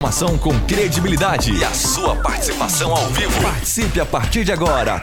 Informação com credibilidade e a sua participação ao vivo. Participe a partir de agora.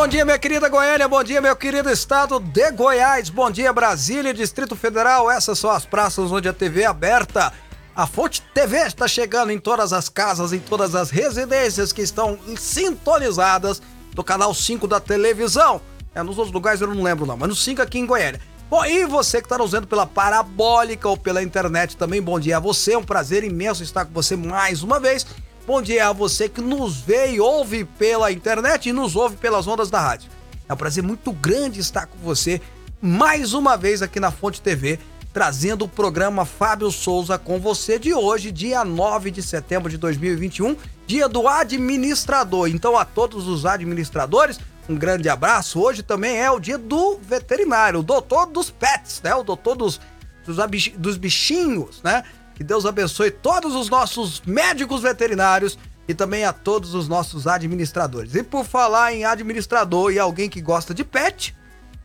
Bom dia, minha querida Goiânia, bom dia, meu querido estado de Goiás, bom dia, Brasília, Distrito Federal. Essas são as praças onde a TV é aberta. A Fonte TV está chegando em todas as casas, em todas as residências que estão sintonizadas do canal 5 da televisão. É, nos outros lugares eu não lembro não, mas no 5 aqui em Goiânia. Bom, e você que está nos vendo pela parabólica ou pela internet também, bom dia a você, é um prazer imenso estar com você mais uma vez. Bom dia a você que nos vê e ouve pela internet e nos ouve pelas ondas da rádio. É um prazer muito grande estar com você mais uma vez aqui na Fonte TV, trazendo o programa Fábio Souza com você de hoje, dia 9 de setembro de 2021, dia do administrador. Então, a todos os administradores, um grande abraço. Hoje também é o dia do veterinário, o doutor dos pets, né? O doutor dos, dos, dos bichinhos, né? Que Deus abençoe todos os nossos médicos veterinários e também a todos os nossos administradores. E por falar em administrador e alguém que gosta de pet,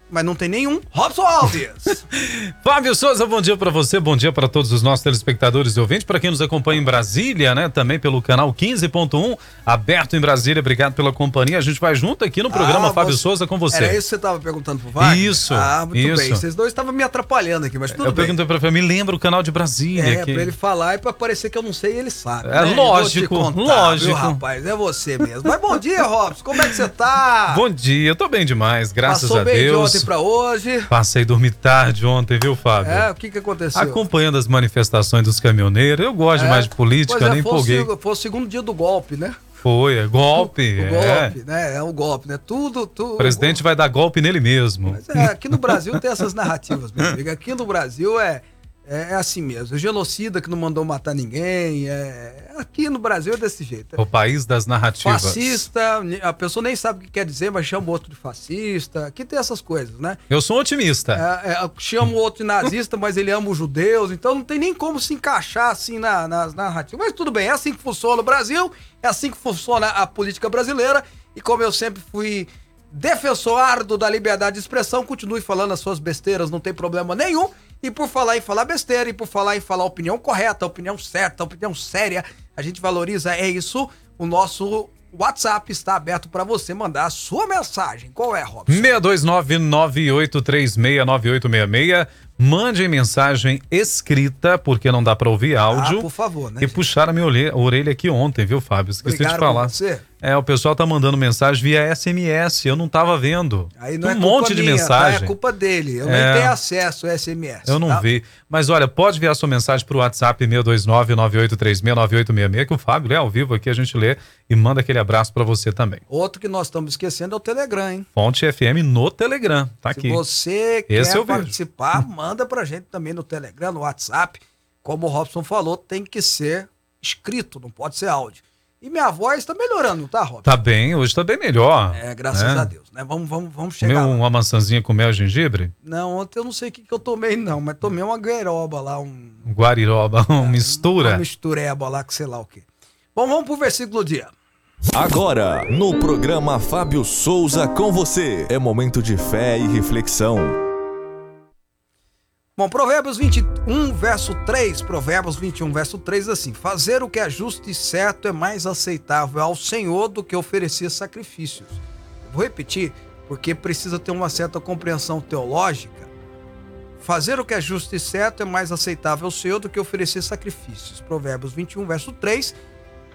mas não tem nenhum, Robson Alves. Fábio Souza, bom dia para você, bom dia para todos os nossos telespectadores e ouvintes, para quem nos acompanha em Brasília, né? Também pelo canal 15.1, aberto em Brasília. Obrigado pela companhia. A gente vai junto aqui no programa Ah, Fábio você- Souza com você. Era isso que você tava perguntando pro Wagner? Isso, Ah, muito isso. bem. Vocês dois estavam me atrapalhando aqui, mas tudo Eu bem. perguntei para ele, me lembra o canal de Brasília. É, que... pra ele falar e pra parecer que eu não sei, ele sabe. É né? lógico, Eu contar, lógico. Viu, rapaz, é você mesmo. Mas bom dia, Robson. Como é que você tá? Bom dia, eu tô bem demais, graças Passou a Deus. Ontem pra hoje. Passei dormir tarde ontem, viu, Fábio? É, o que que aconteceu? Acompanhando as manifestações dos caminhoneiros. Eu gosto É, mais de política, pois é, nem foi o empolguei. Foi o segundo dia do golpe, né? Foi, é golpe. O é. golpe, né? É o golpe, né? Tudo, tudo. O presidente vai dar golpe nele mesmo. Mas é, aqui no Brasil tem essas narrativas, meu amigo. Aqui no Brasil é, é, é assim mesmo. O genocida que não mandou matar ninguém. É... Aqui no Brasil é desse jeito. É o país das narrativas. Fascista, a pessoa nem sabe o que quer dizer, mas chama o outro de fascista. Aqui tem essas coisas, né? Eu sou um otimista. É, é, chama o outro de nazista, mas ele ama os judeus, então não tem nem como se encaixar assim na, nas narrativas. Mas tudo bem, é assim que funciona o Brasil, é assim que funciona a política brasileira, e como eu sempre fui defensor da liberdade de expressão, continue falando as suas besteiras, não tem problema nenhum. E por falar em falar besteira, e por falar em falar opinião correta, opinião certa, opinião séria, a gente valoriza, é isso. O nosso WhatsApp está aberto para você mandar a sua mensagem. Qual é, Robson? 62998369866. Mande mensagem escrita, porque não dá pra ouvir áudio. Ah, por favor, né? E gente? puxaram a minha orelha, aqui ontem, viu, Fábio? Esqueci Brigaram de falar. você? É, o pessoal tá mandando mensagem via SMS, eu não tava vendo. Aí não um é monte de minha, mensagem. Tá? É culpa dele. Eu É. nem tenho acesso ao SMS. Eu não tá? vi. Mas olha, pode enviar sua mensagem pro WhatsApp 629-9836-9866, que o Fábio lê ao vivo aqui, a gente lê e manda aquele abraço pra você também. Outro que nós estamos esquecendo é o Telegram, hein? Fonte FM no Telegram, tá Se aqui. você Esse quer vejo. participar, manda pra gente também no Telegram, no WhatsApp. Como o Robson falou, tem que ser escrito, não pode ser áudio. E minha voz tá melhorando, tá, Robson? Tá bem, hoje tá bem melhor. É, graças né? a Deus, né? Vamos, vamos, vamos Comeu chegar lá. uma maçãzinha com mel e gengibre? Não, ontem eu não sei o que, que eu tomei, não, mas tomei uma gueroba lá, um... Um guariroba, uma Uma mistura. mistureba lá, que sei lá o quê. Bom, vamos pro versículo do dia. Agora, no programa Fábio Souza com você. É momento de fé e reflexão. Bom, Provérbios 21, verso 3, Provérbios 21, verso 3, assim: Fazer o que é justo e certo é mais aceitável ao Senhor do que oferecer sacrifícios. Vou repetir, porque precisa ter uma certa compreensão teológica. Fazer o que é justo e certo é mais aceitável ao Senhor do que oferecer sacrifícios. Provérbios 21, verso 3.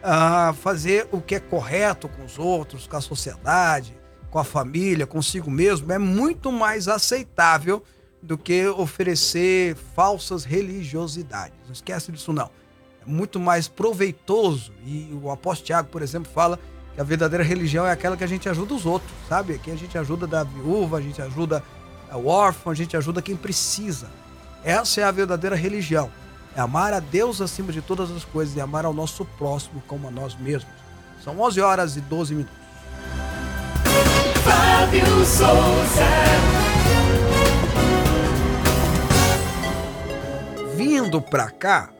Ah, fazer o que é correto com os outros, com a sociedade, com a família, consigo mesmo, é muito mais aceitável do que oferecer falsas religiosidades. Não esquece disso não. É muito mais proveitoso. E o apóstolo Tiago, por exemplo, fala que a verdadeira religião é aquela que a gente ajuda os outros, sabe? Que a gente ajuda da viúva, a gente ajuda o órfão, a gente ajuda quem precisa. Essa é a verdadeira religião. É amar a Deus acima de todas as coisas e amar ao nosso próximo como a nós mesmos. São 11 horas e 12 minutos. Fábio Souza. Vindo pra cá,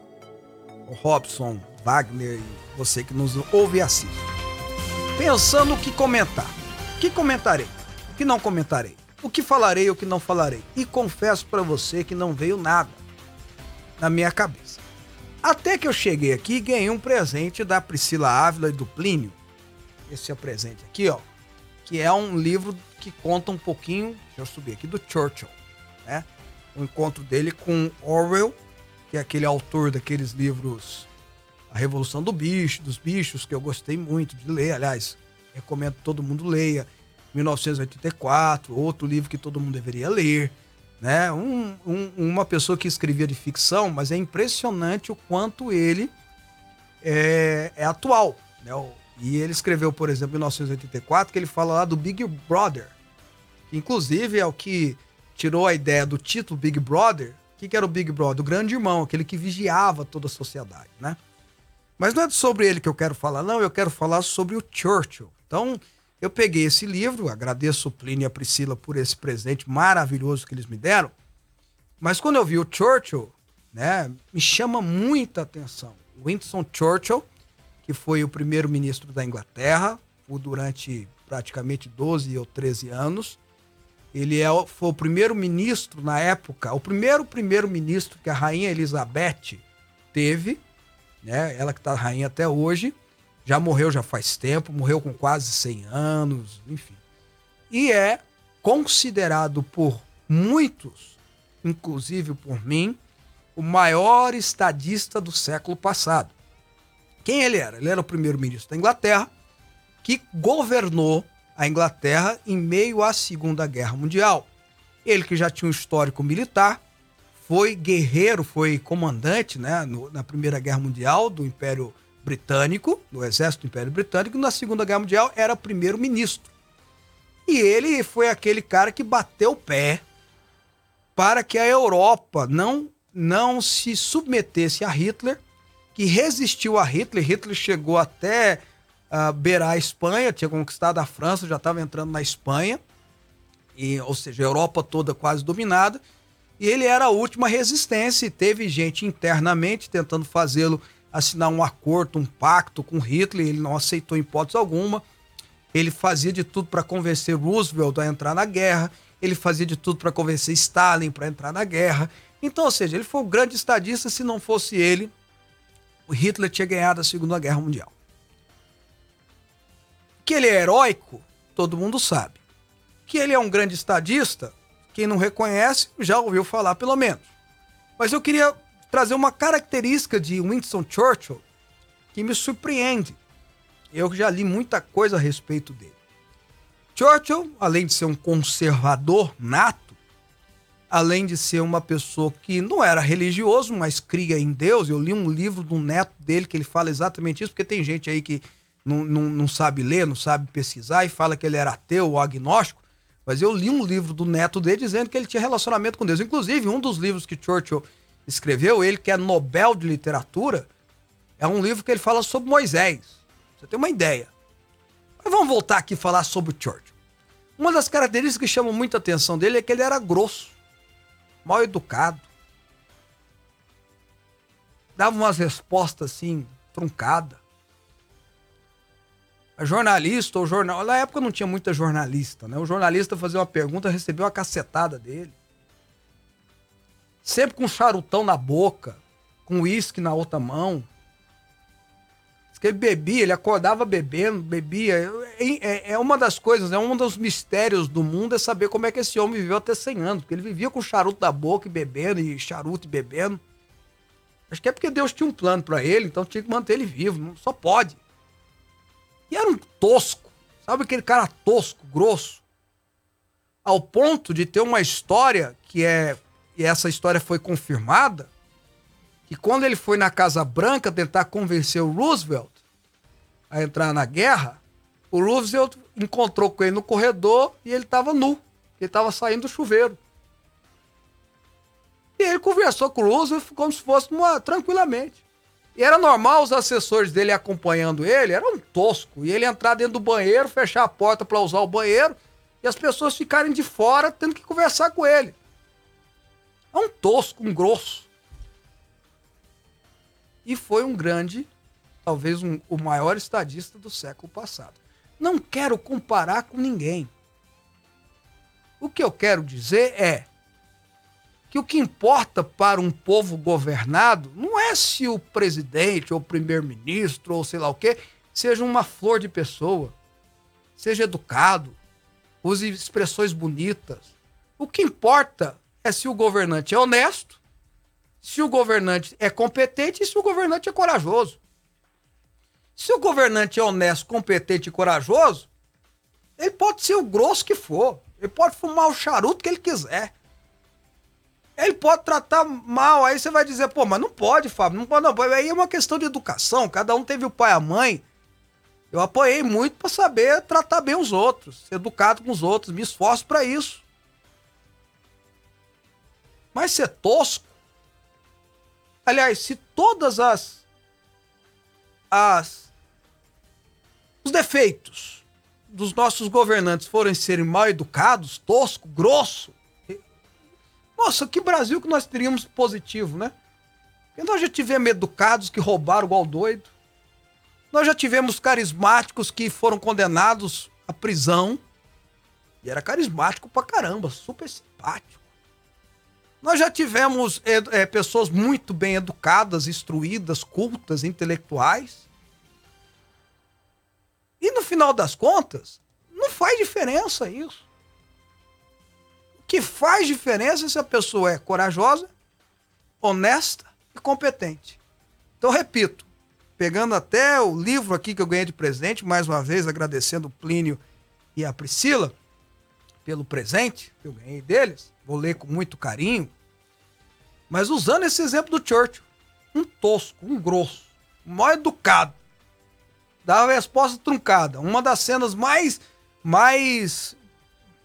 Robson, Wagner e você que nos ouve e assiste. Pensando o que comentar. O que comentarei? O que não comentarei? O que falarei o que não falarei? E confesso para você que não veio nada na minha cabeça. Até que eu cheguei aqui e ganhei um presente da Priscila Ávila e do Plínio. Esse é o presente aqui, ó. Que é um livro que conta um pouquinho, deixa eu subir aqui, do Churchill, né? O encontro dele com Orwell, que é aquele autor daqueles livros A Revolução do Bicho, dos Bichos, que eu gostei muito de ler, aliás, recomendo que todo mundo leia. 1984, outro livro que todo mundo deveria ler né? Um, um, uma pessoa que escrevia de ficção, mas é impressionante o quanto ele é, é atual. Né? E ele escreveu, por exemplo, em 1984, que ele fala lá do Big Brother, que inclusive é o que tirou a ideia do título Big Brother. O que, que era o Big Brother? O grande irmão, aquele que vigiava toda a sociedade, né? Mas não é sobre ele que eu quero falar, não. Eu quero falar sobre o Churchill. Então, eu peguei esse livro, agradeço o Plínio e a Priscila por esse presente maravilhoso que eles me deram. Mas quando eu vi o Churchill, né, me chama muita atenção. Winston Churchill, que foi o primeiro-ministro da Inglaterra, por durante praticamente 12 ou 13 anos. Ele é, foi o primeiro-ministro na época, o primeiro primeiro-ministro que a rainha Elizabeth teve, né? Ela que está rainha até hoje. Já morreu já faz tempo, morreu com quase 100 anos, enfim. E é considerado por muitos, inclusive por mim, o maior estadista do século passado. Quem ele era? Ele era o primeiro-ministro da Inglaterra, que governou a Inglaterra em meio à Segunda Guerra Mundial. Ele que já tinha um histórico militar, foi guerreiro, foi comandante né, no, na Primeira Guerra Mundial do Império britânico, no exército do Império Britânico, na Segunda Guerra Mundial era primeiro-ministro. E ele foi aquele cara que bateu o pé para que a Europa não, não se submetesse a Hitler, que resistiu a Hitler. Hitler chegou até uh, beirar a Espanha, tinha conquistado a França, já estava entrando na Espanha, e, ou seja, a Europa toda quase dominada. E ele era a última resistência, e teve gente internamente tentando fazê-lo assinar um acordo, um pacto com Hitler, ele não aceitou hipótese alguma. Ele fazia de tudo para convencer Roosevelt a entrar na guerra, ele fazia de tudo para convencer Stalin para entrar na guerra. Então, ou seja, ele foi o grande estadista, se não fosse ele, o Hitler tinha ganhado a Segunda Guerra Mundial. Que ele é heróico, todo mundo sabe. Que ele é um grande estadista, quem não reconhece já ouviu falar pelo menos. Mas eu queria trazer uma característica de Winston Churchill que me surpreende. Eu já li muita coisa a respeito dele. Churchill, além de ser um conservador nato, além de ser uma pessoa que não era religioso, mas cria em Deus, eu li um livro do neto dele que ele fala exatamente isso, porque tem gente aí que não, não, não sabe ler, não sabe pesquisar e fala que ele era ateu ou agnóstico, mas eu li um livro do neto dele dizendo que ele tinha relacionamento com Deus. Inclusive, um dos livros que Churchill escreveu, ele que é Nobel de Literatura, é um livro que ele fala sobre Moisés. Você tem uma ideia. Mas vamos voltar aqui falar sobre Churchill. Uma das características que chamam muita atenção dele é que ele era grosso, mal educado. Dava umas respostas assim, truncadas. Jornalista ou jornal. Na época não tinha muita jornalista, né? O jornalista fazia uma pergunta, recebeu uma cacetada dele sempre com um charutão na boca, com uísque na outra mão. Diz que ele bebia, ele acordava bebendo, bebia. É, é, é, uma das coisas, é um dos mistérios do mundo é saber como é que esse homem viveu até 100 anos, porque ele vivia com charuto na boca e bebendo, e charuto e bebendo. Acho que é porque Deus tinha um plano para ele, então tinha que manter ele vivo, só pode. E era um tosco, sabe aquele cara tosco, grosso? Ao ponto de ter uma história que é e essa história foi confirmada, que quando ele foi na Casa Branca tentar convencer o Roosevelt a entrar na guerra, o Roosevelt encontrou com ele no corredor e ele estava nu, ele estava saindo do chuveiro. E ele conversou com o Roosevelt como se fosse uma, tranquilamente. E era normal os assessores dele acompanhando ele, era um tosco. E ele entrar dentro do banheiro, fechar a porta para usar o banheiro, e as pessoas ficarem de fora tendo que conversar com ele. É um tosco, um grosso. E foi um grande, talvez um, o maior estadista do século passado. Não quero comparar com ninguém. O que eu quero dizer é que o que importa para um povo governado não se o presidente ou primeiro-ministro ou sei lá o quê seja uma flor de pessoa, seja educado, use expressões bonitas. O que importa é se o governante é honesto, se o governante é competente e se o governante é corajoso. Se o governante é honesto, competente e corajoso, ele pode ser o grosso que for. Ele pode fumar o charuto que ele quiser. Ele pode tratar mal, aí você vai dizer, pô, mas não pode, Fábio, não pode, não. Aí é uma questão de educação, cada um teve o pai e a mãe. Eu apoiei muito para saber tratar bem os outros, ser educado com os outros, me esforço para isso. Mas ser tosco. Aliás, se todas as as os defeitos dos nossos governantes forem serem mal educados, tosco, grosso, nossa, que Brasil que nós teríamos positivo, né? Porque nós já tivemos educados que roubaram igual doido. Nós já tivemos carismáticos que foram condenados à prisão. E era carismático pra caramba, super simpático. Nós já tivemos é, é, pessoas muito bem educadas, instruídas, cultas, intelectuais. E no final das contas, não faz diferença isso que faz diferença se a pessoa é corajosa, honesta e competente. Então, repito, pegando até o livro aqui que eu ganhei de presente, mais uma vez agradecendo o Plínio e a Priscila pelo presente que eu ganhei deles, vou ler com muito carinho, mas usando esse exemplo do Churchill, um tosco, um grosso, mal educado, dava a resposta truncada. Uma das cenas mais mais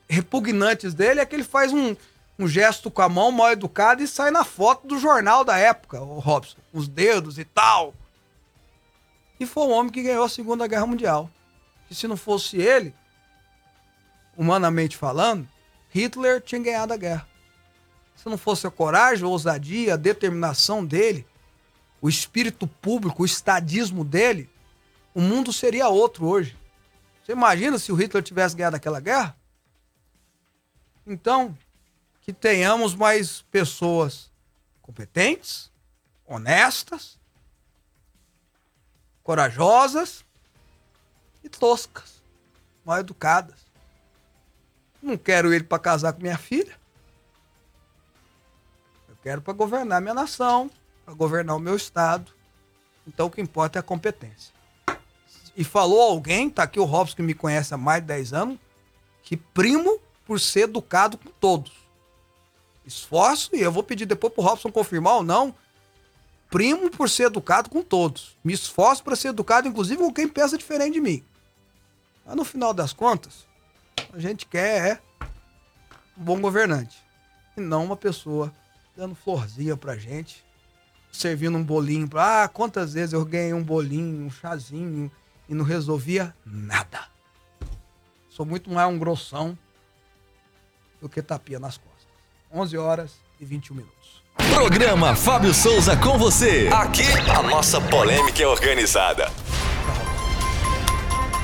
repugnantes dele é que ele faz um, um gesto com a mão mal educado e sai na foto do jornal da época, o Robson, os dedos e tal. E foi o homem que ganhou a Segunda Guerra Mundial. Que se não fosse ele, humanamente falando, Hitler tinha ganhado a guerra. Se não fosse a coragem, a ousadia, a determinação dele, o espírito público, o estadismo dele, o mundo seria outro hoje. Você imagina se o Hitler tivesse ganhado aquela guerra? Então, que tenhamos mais pessoas competentes, honestas, corajosas e toscas, mal educadas. Não quero ele para casar com minha filha. Eu quero para governar minha nação, para governar o meu estado. Então o que importa é a competência. E falou alguém, tá aqui o Robson que me conhece há mais de 10 anos, que primo por ser educado com todos. Esforço, e eu vou pedir depois pro Robson confirmar ou não, primo por ser educado com todos. Me esforço para ser educado, inclusive com quem pensa diferente de mim. Mas no final das contas, a gente quer é um bom governante. E não uma pessoa dando florzinha pra gente, servindo um bolinho. Pra, ah, quantas vezes eu ganhei um bolinho, um chazinho e não resolvia nada. Sou muito mais um grossão do que tapinha nas costas. 11 horas e 21 minutos. Programa Fábio Souza com você. Aqui a nossa polêmica é organizada.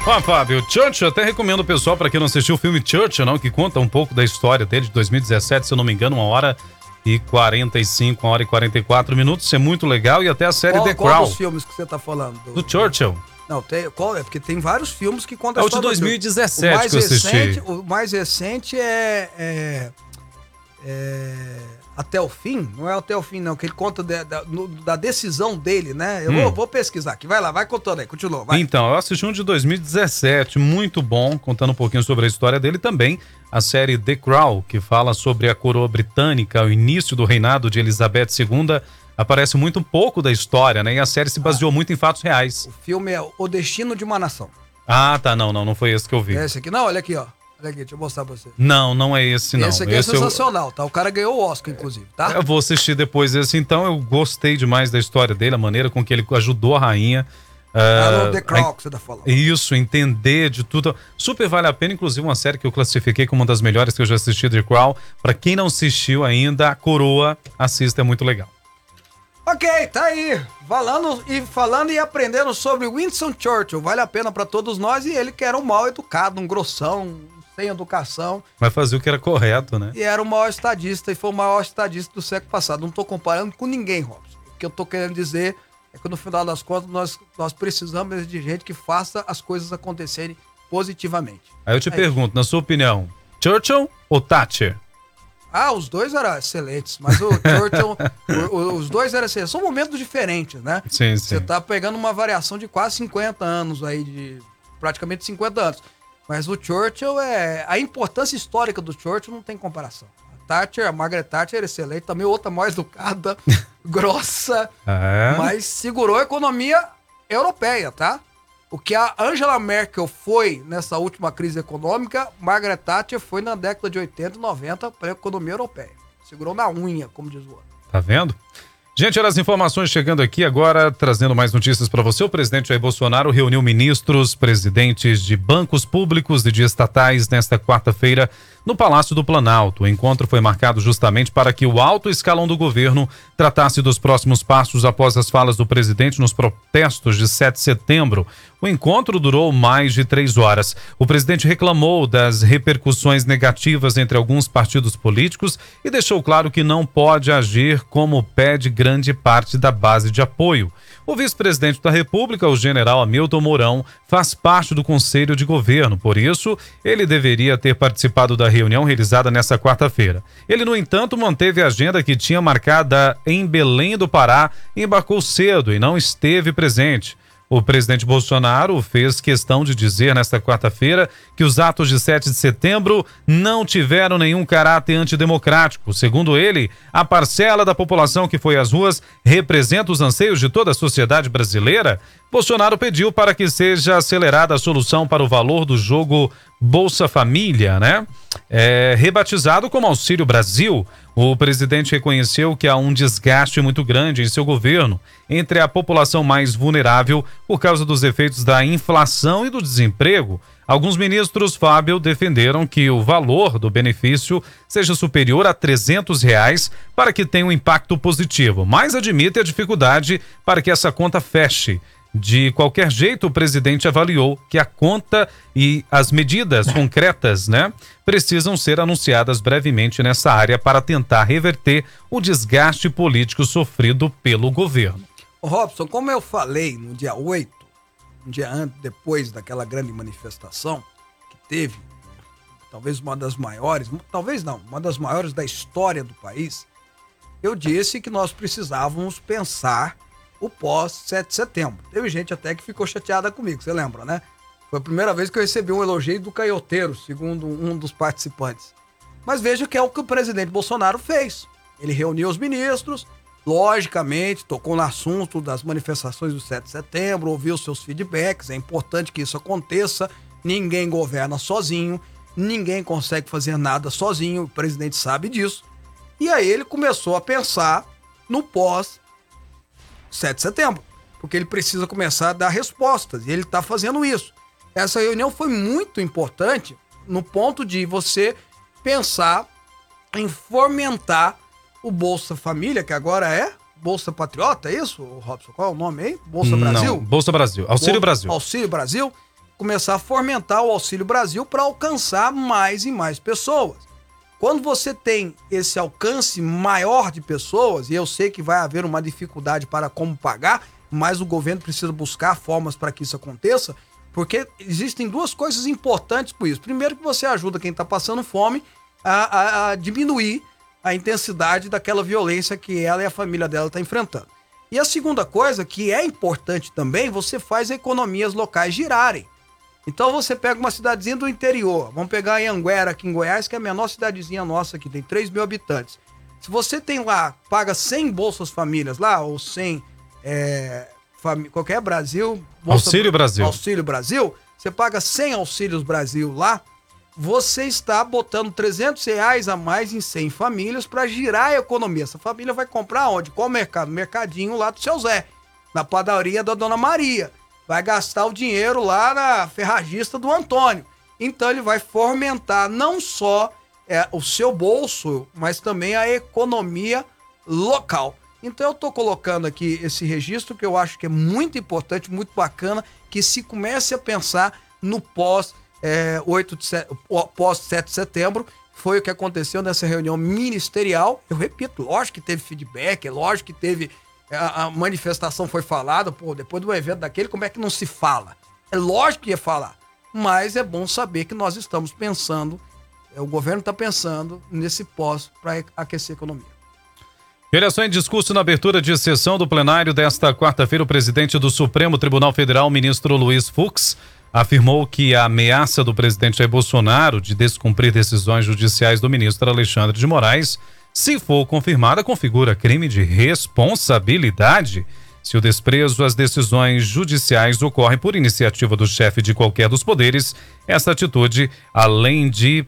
Ó, Fábio, Churchill, até recomendo o pessoal para quem não assistiu o filme Churchill, não, que conta um pouco da história dele de 2017, se eu não me engano, uma hora e 45, uma hora e 44 minutos. Isso é muito legal. E até a série qual, The qual Crown. Qual dos filmes que você tá falando? Do, do Churchill. Não, tem, qual é? Porque tem vários filmes que contam é a história. É o de 2017 o mais que eu assisti. Recente, o mais recente é, é, é, Até o Fim. Não é Até o Fim, não. Que ele conta de, da, no, da, decisão dele, né? Eu hum. vou, vou, pesquisar aqui. Vai lá, vai contando aí. Continua, vai. Então, eu assisti um de 2017, muito bom, contando um pouquinho sobre a história dele também. A série The Crown, que fala sobre a coroa britânica, o início do reinado de Elizabeth II aparece muito pouco da história, né? E a série se baseou ah, muito em fatos reais. O filme é O Destino de uma Nação. Ah, tá. Não, não, não foi esse que eu vi. É esse aqui? Não, olha aqui, ó. Olha aqui, deixa eu mostrar pra você. Não, não é esse não. Esse aqui esse é sensacional, eu... tá? O cara ganhou o Oscar, inclusive, tá? Eu vou assistir depois esse então. Eu gostei demais da história dele, a maneira com que ele ajudou a rainha. Ah, uh, The que você tá falando. Isso, entender de tudo. Super vale a pena, inclusive uma série que eu classifiquei como uma das melhores que eu já assisti, The Crown. Pra quem não assistiu ainda, a Coroa, assista, é muito legal. Ok, tá aí. Falando e falando e aprendendo sobre Winston Churchill. Vale a pena para todos nós. E ele que era um mal educado, um grossão, sem educação. Mas fazia o que era correto, né? E era o maior estadista e foi o maior estadista do século passado. Não tô comparando com ninguém, Robson. O que eu tô querendo dizer é que no final das contas nós, nós precisamos de gente que faça as coisas acontecerem positivamente. Aí eu te é pergunto, isso. na sua opinião, Churchill ou Thatcher? Ah, os dois eram excelentes, mas o Churchill, o, o, os dois eram excelentes. São momentos diferentes, né? Sim, sim. Você tá pegando uma variação de quase 50 anos aí, de praticamente 50 anos. Mas o Churchill é. A importância histórica do Churchill não tem comparação. A Thatcher, a Margaret Thatcher era excelente, também outra mais educada, grossa, é. mas segurou a economia europeia, tá? O que a Angela Merkel foi nessa última crise econômica, Margaret Thatcher foi na década de 80 e 90 para a economia europeia. Segurou na unha, como diz o outro. Tá vendo? Gente, olha as informações chegando aqui agora, trazendo mais notícias para você. O presidente Jair Bolsonaro reuniu ministros, presidentes de bancos públicos e de estatais nesta quarta-feira no Palácio do Planalto. O encontro foi marcado justamente para que o alto escalão do governo tratasse dos próximos passos após as falas do presidente nos protestos de 7 de setembro. O encontro durou mais de três horas. O presidente reclamou das repercussões negativas entre alguns partidos políticos e deixou claro que não pode agir como pede grande parte da base de apoio. O vice-presidente da República, o general Hamilton Mourão, faz parte do Conselho de Governo, por isso, ele deveria ter participado da reunião realizada nesta quarta-feira. Ele, no entanto, manteve a agenda que tinha marcada em Belém do Pará embarcou cedo e não esteve presente. O presidente Bolsonaro fez questão de dizer nesta quarta-feira que os atos de 7 de setembro não tiveram nenhum caráter antidemocrático. Segundo ele, a parcela da população que foi às ruas representa os anseios de toda a sociedade brasileira. Bolsonaro pediu para que seja acelerada a solução para o valor do jogo Bolsa Família, né? É, rebatizado como Auxílio Brasil, o presidente reconheceu que há um desgaste muito grande em seu governo entre a população mais vulnerável por causa dos efeitos da inflação e do desemprego. Alguns ministros, Fábio, defenderam que o valor do benefício seja superior a 300 reais para que tenha um impacto positivo, mas admite a dificuldade para que essa conta feche. De qualquer jeito, o presidente avaliou que a conta e as medidas concretas, né, precisam ser anunciadas brevemente nessa área para tentar reverter o desgaste político sofrido pelo governo. Robson, como eu falei no dia 8, um dia antes, depois daquela grande manifestação que teve, talvez uma das maiores, talvez não, uma das maiores da história do país, eu disse que nós precisávamos pensar o pós 7 de setembro. Teve gente até que ficou chateada comigo, você lembra, né? Foi a primeira vez que eu recebi um elogio do caioteiro, segundo um dos participantes. Mas veja que é o que o presidente Bolsonaro fez. Ele reuniu os ministros, logicamente, tocou no assunto das manifestações do 7 de setembro, ouviu seus feedbacks. É importante que isso aconteça. Ninguém governa sozinho, ninguém consegue fazer nada sozinho, o presidente sabe disso. E aí ele começou a pensar no pós 7 de setembro, porque ele precisa começar a dar respostas, e ele está fazendo isso. Essa reunião foi muito importante no ponto de você pensar em fomentar o Bolsa Família, que agora é Bolsa Patriota, é isso, Robson? Qual é o nome aí? Bolsa Brasil? Não, Bolsa Brasil. Auxílio Brasil. Auxílio Brasil. Começar a fomentar o Auxílio Brasil para alcançar mais e mais pessoas. Quando você tem esse alcance maior de pessoas, e eu sei que vai haver uma dificuldade para como pagar, mas o governo precisa buscar formas para que isso aconteça, porque existem duas coisas importantes por isso. Primeiro, que você ajuda quem está passando fome a, a, a, diminuir a intensidade daquela violência que ela e a família dela está enfrentando. E a segunda coisa, que é importante também, você faz economias locais girarem. Então você pega uma cidadezinha do interior, vamos pegar em Anguera, aqui em Goiás, que é a menor cidadezinha nossa aqui, tem 3 mil habitantes. Se você tem lá, paga 100 Bolsas Famílias lá, ou 100 é, fami qualquer Brasil... Bolsa, Auxílio Brasil. Auxílio Brasil, você paga 100 Auxílios Brasil lá, você está botando 300 reais a mais em 100 famílias para girar a economia. Essa família vai comprar onde? Qual mercado? Mercadinho lá do seu Zé, na padaria da Dona Maria. Vai gastar o dinheiro lá na ferragista do Antônio. Então ele vai fomentar não só é, o seu bolso, mas também a economia local. Então eu estou colocando aqui esse registro que eu acho que é muito importante, muito bacana, que se comece a pensar no pós é, 8 de pós 7 de setembro, foi o que aconteceu nessa reunião ministerial. Eu repito, lógico que teve feedback, lógico que teve a, a, manifestação foi falada, pô, depois do evento daquele, como é que não se fala? É lógico que ia falar, mas é bom saber que nós estamos pensando, é, o governo está pensando nesse pós para aquecer a economia. É só em discurso na abertura de sessão do plenário desta quarta-feira, o presidente do Supremo Tribunal Federal, ministro Luiz Fux, afirmou que a ameaça do presidente Jair Bolsonaro de descumprir decisões judiciais do ministro Alexandre de Moraes, se for confirmada, configura crime de responsabilidade. Se o desprezo às decisões judiciais ocorre por iniciativa do chefe de qualquer dos poderes, essa atitude, além de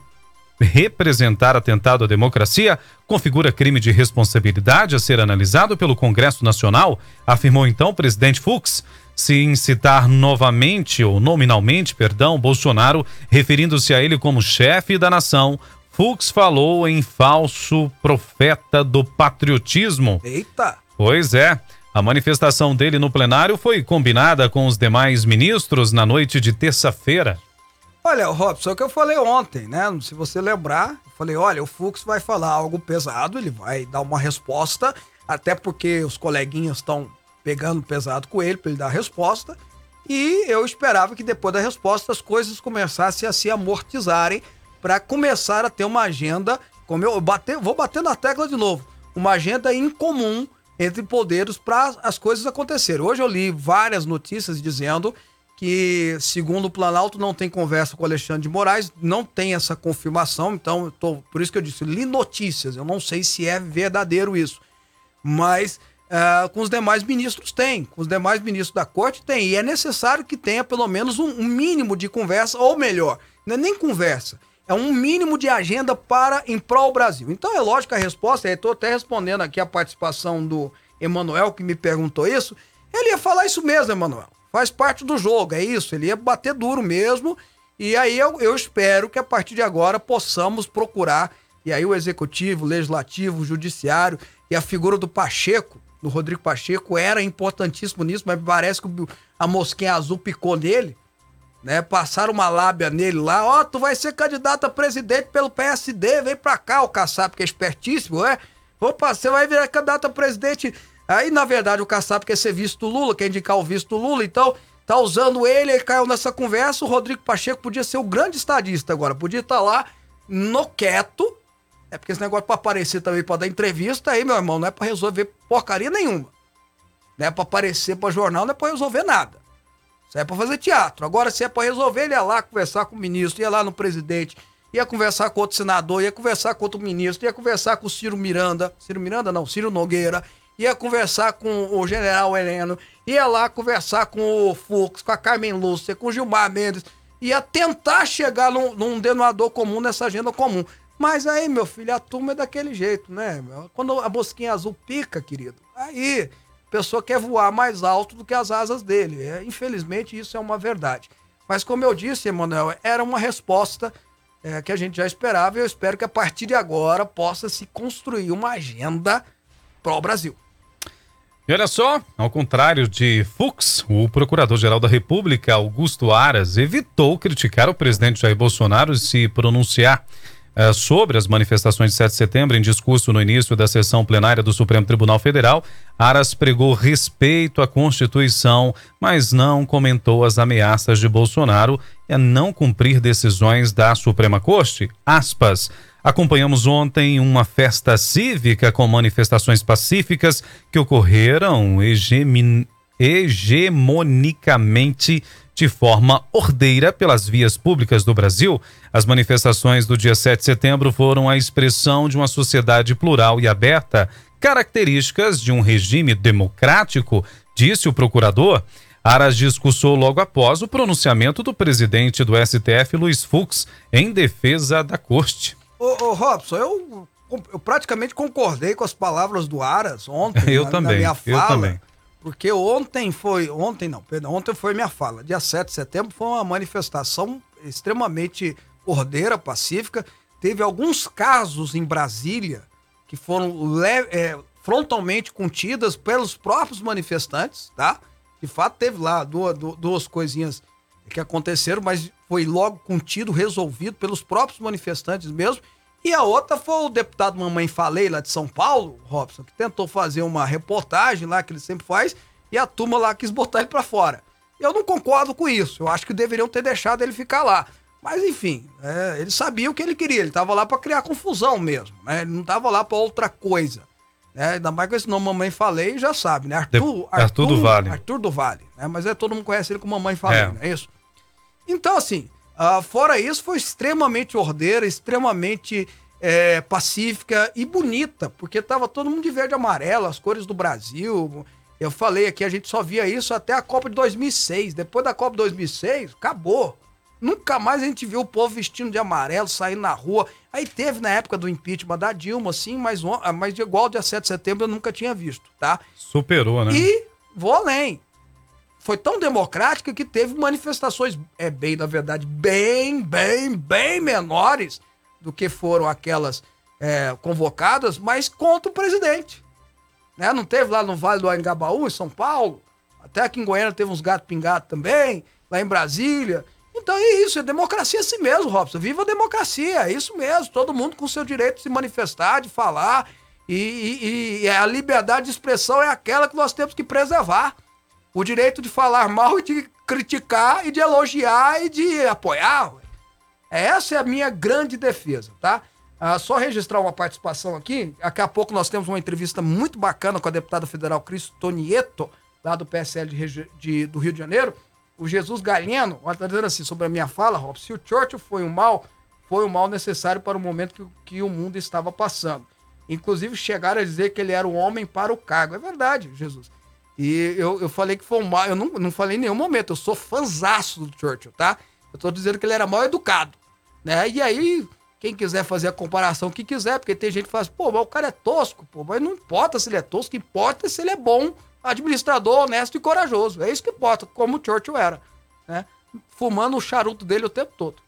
representar atentado à democracia configura crime de responsabilidade a ser analisado pelo Congresso Nacional, afirmou então o presidente Fux. Se incitar novamente ou nominalmente, perdão, Bolsonaro, referindo-se a ele como chefe da nação, Fux falou em falso profeta do patriotismo. Eita! Pois é. A manifestação dele no plenário foi combinada com os demais ministros na noite de terça-feira. Olha, Robson, é o que eu falei ontem, né? Se você lembrar, eu falei, olha, o Fux vai falar algo pesado, ele vai dar uma resposta, até porque os coleguinhas estão pegando pesado com ele para ele dar a resposta. E eu esperava que depois da resposta as coisas começassem a se amortizarem para começar a ter uma agenda, como eu bater, vou bater na tecla de novo, uma agenda incomum entre poderes para as coisas acontecerem. Hoje eu li várias notícias dizendo que, segundo o Planalto, não tem conversa com Alexandre de Moraes, não tem essa confirmação, então, tô, por isso que eu disse, li notícias, eu não sei se é verdadeiro isso, mas uh, com os demais ministros tem, com os demais ministros da corte tem, e é necessário que tenha pelo menos um, um mínimo de conversa, ou melhor, não é nem conversa, é um mínimo de agenda para em prol Brasil. Então é lógico a resposta, estou até respondendo aqui a participação do Emanuel, que me perguntou isso, ele ia falar isso mesmo, Emanuel faz parte do jogo, é isso. Ele ia bater duro mesmo. E aí eu, eu espero que a partir de agora possamos procurar. E aí o executivo, o legislativo, o judiciário e a figura do Pacheco, do Rodrigo Pacheco, era importantíssimo nisso, mas parece que a mosquinha azul picou nele. Né, passaram uma lábia nele lá, ó, oh, tu vai ser candidato a presidente pelo PSD, vem pra cá, o Kassab, que é espertíssimo, é? Opa, você vai virar candidato a presidente Aí, na verdade, o Kassab quer ser visto Lula, quer indicar o visto Lula, então tá usando ele, ele caiu nessa conversa. O Rodrigo Pacheco podia ser o grande estadista agora, podia estar tá lá no quieto. É porque esse negócio para aparecer também, para dar entrevista, aí, meu irmão, não é para resolver porcaria nenhuma. Não é para aparecer para jornal, não é para resolver nada. Isso é para fazer teatro. Agora, se é para resolver, ele ia lá conversar com o ministro, ia lá no presidente, ia conversar com outro senador, ia conversar com outro ministro, ia conversar com o Ciro Miranda. Ciro Miranda não, Ciro Nogueira ia conversar com o general Heleno, ia lá conversar com o Fux, com a Carmen Lúcia, com o Gilmar Mendes, ia tentar chegar num, num denominador comum nessa agenda comum. Mas aí, meu filho, a turma é daquele jeito, né? Quando a mosquinha azul pica, querido, aí pessoa quer voar mais alto do que as asas dele. É, infelizmente, isso é uma verdade. Mas como eu disse, Emanuel, era uma resposta é, que a gente já esperava e eu espero que a partir de agora possa se construir uma agenda pró-Brasil. E olha só, ao contrário de Fux, o Procurador-Geral da República, Augusto Aras, evitou criticar o presidente Jair Bolsonaro e se pronunciar uh, sobre as manifestações de 7 de setembro em discurso no início da sessão plenária do Supremo Tribunal Federal. Aras pregou respeito à Constituição, mas não comentou as ameaças de Bolsonaro a não cumprir decisões da Suprema Corte. Aspas. Acompanhamos ontem uma festa cívica com manifestações pacíficas que ocorreram hegemonicamente de forma ordeira pelas vias públicas do Brasil. As manifestações do dia 7 de setembro foram a expressão de uma sociedade plural e aberta, características de um regime democrático, disse o procurador. Aras discursou logo após o pronunciamento do presidente do STF, Luiz Fux, em defesa da corte. Ô, ô Robson, eu, eu praticamente concordei com as palavras do Aras ontem. eu na, também, na minha fala. eu também. Porque ontem foi. Ontem não, perdão, ontem foi minha fala. Dia 7 de setembro foi uma manifestação extremamente ordeira, pacífica. Teve alguns casos em Brasília que foram é, frontalmente contidas pelos próprios manifestantes, tá? De fato, teve lá duas, duas coisinhas que aconteceram, mas foi logo contido, resolvido pelos próprios manifestantes mesmo. E a outra foi o deputado Mamãe Falei, lá de São Paulo, Robson, que tentou fazer uma reportagem lá, que ele sempre faz, e a turma lá quis botar ele para fora. Eu não concordo com isso. Eu acho que deveriam ter deixado ele ficar lá. Mas enfim, é, ele sabia o que ele queria. Ele estava lá para criar confusão mesmo. Né? Ele não estava lá para outra coisa. Né? Ainda mais com esse nome Mamãe Falei, já sabe, né? Arthur, Arthur, Arthur do Vale. Arthur do Vale. Né? Mas é, todo mundo conhece ele como Mamãe Falei, é. não é isso? Então, assim, uh, fora isso, foi extremamente ordeira, extremamente é, pacífica e bonita, porque tava todo mundo de verde e amarelo, as cores do Brasil. Eu falei aqui, a gente só via isso até a Copa de 2006. Depois da Copa de 2006, acabou. Nunca mais a gente viu o povo vestindo de amarelo, saindo na rua. Aí teve na época do impeachment da Dilma, sim, mas, mas igual dia 7 de setembro eu nunca tinha visto, tá? Superou, né? E vou além. Foi tão democrática que teve manifestações, é bem, na verdade, bem, bem, bem menores do que foram aquelas é, convocadas, mas contra o presidente. Né? Não teve lá no Vale do Angabaú, em São Paulo? Até aqui em Goiânia teve uns gatos pingados também, lá em Brasília. Então é isso, é democracia assim mesmo, Robson. Viva a democracia, é isso mesmo. Todo mundo com seu direito de se manifestar, de falar. E, e, e, a liberdade de expressão é aquela que nós temos que preservar. O direito de falar mal e de criticar e de elogiar e de apoiar. Essa é a minha grande defesa, tá? Ah, só registrar uma participação aqui. Daqui a pouco nós temos uma entrevista muito bacana com a deputada federal Cristonieto, lá do PSL de, de, do Rio de Janeiro o Jesus Galeno, está dizendo assim, sobre a minha fala, Rob, se o Churchill foi um mal, foi um mal necessário para o momento que, que o mundo estava passando. Inclusive, chegaram a dizer que ele era o homem para o cargo. É verdade, Jesus. E eu, eu falei que foi mal, eu não, não falei em nenhum momento, eu sou fanzaço do Churchill, tá? Eu tô dizendo que ele era mal educado, né? E aí, quem quiser fazer a comparação que quiser, porque tem gente que fala assim, pô, mas o cara é tosco, pô, mas não importa se ele é tosco, importa se ele é bom administrador honesto e corajoso. É isso que importa, como o Churchill era. Né? Fumando o charuto dele o tempo todo.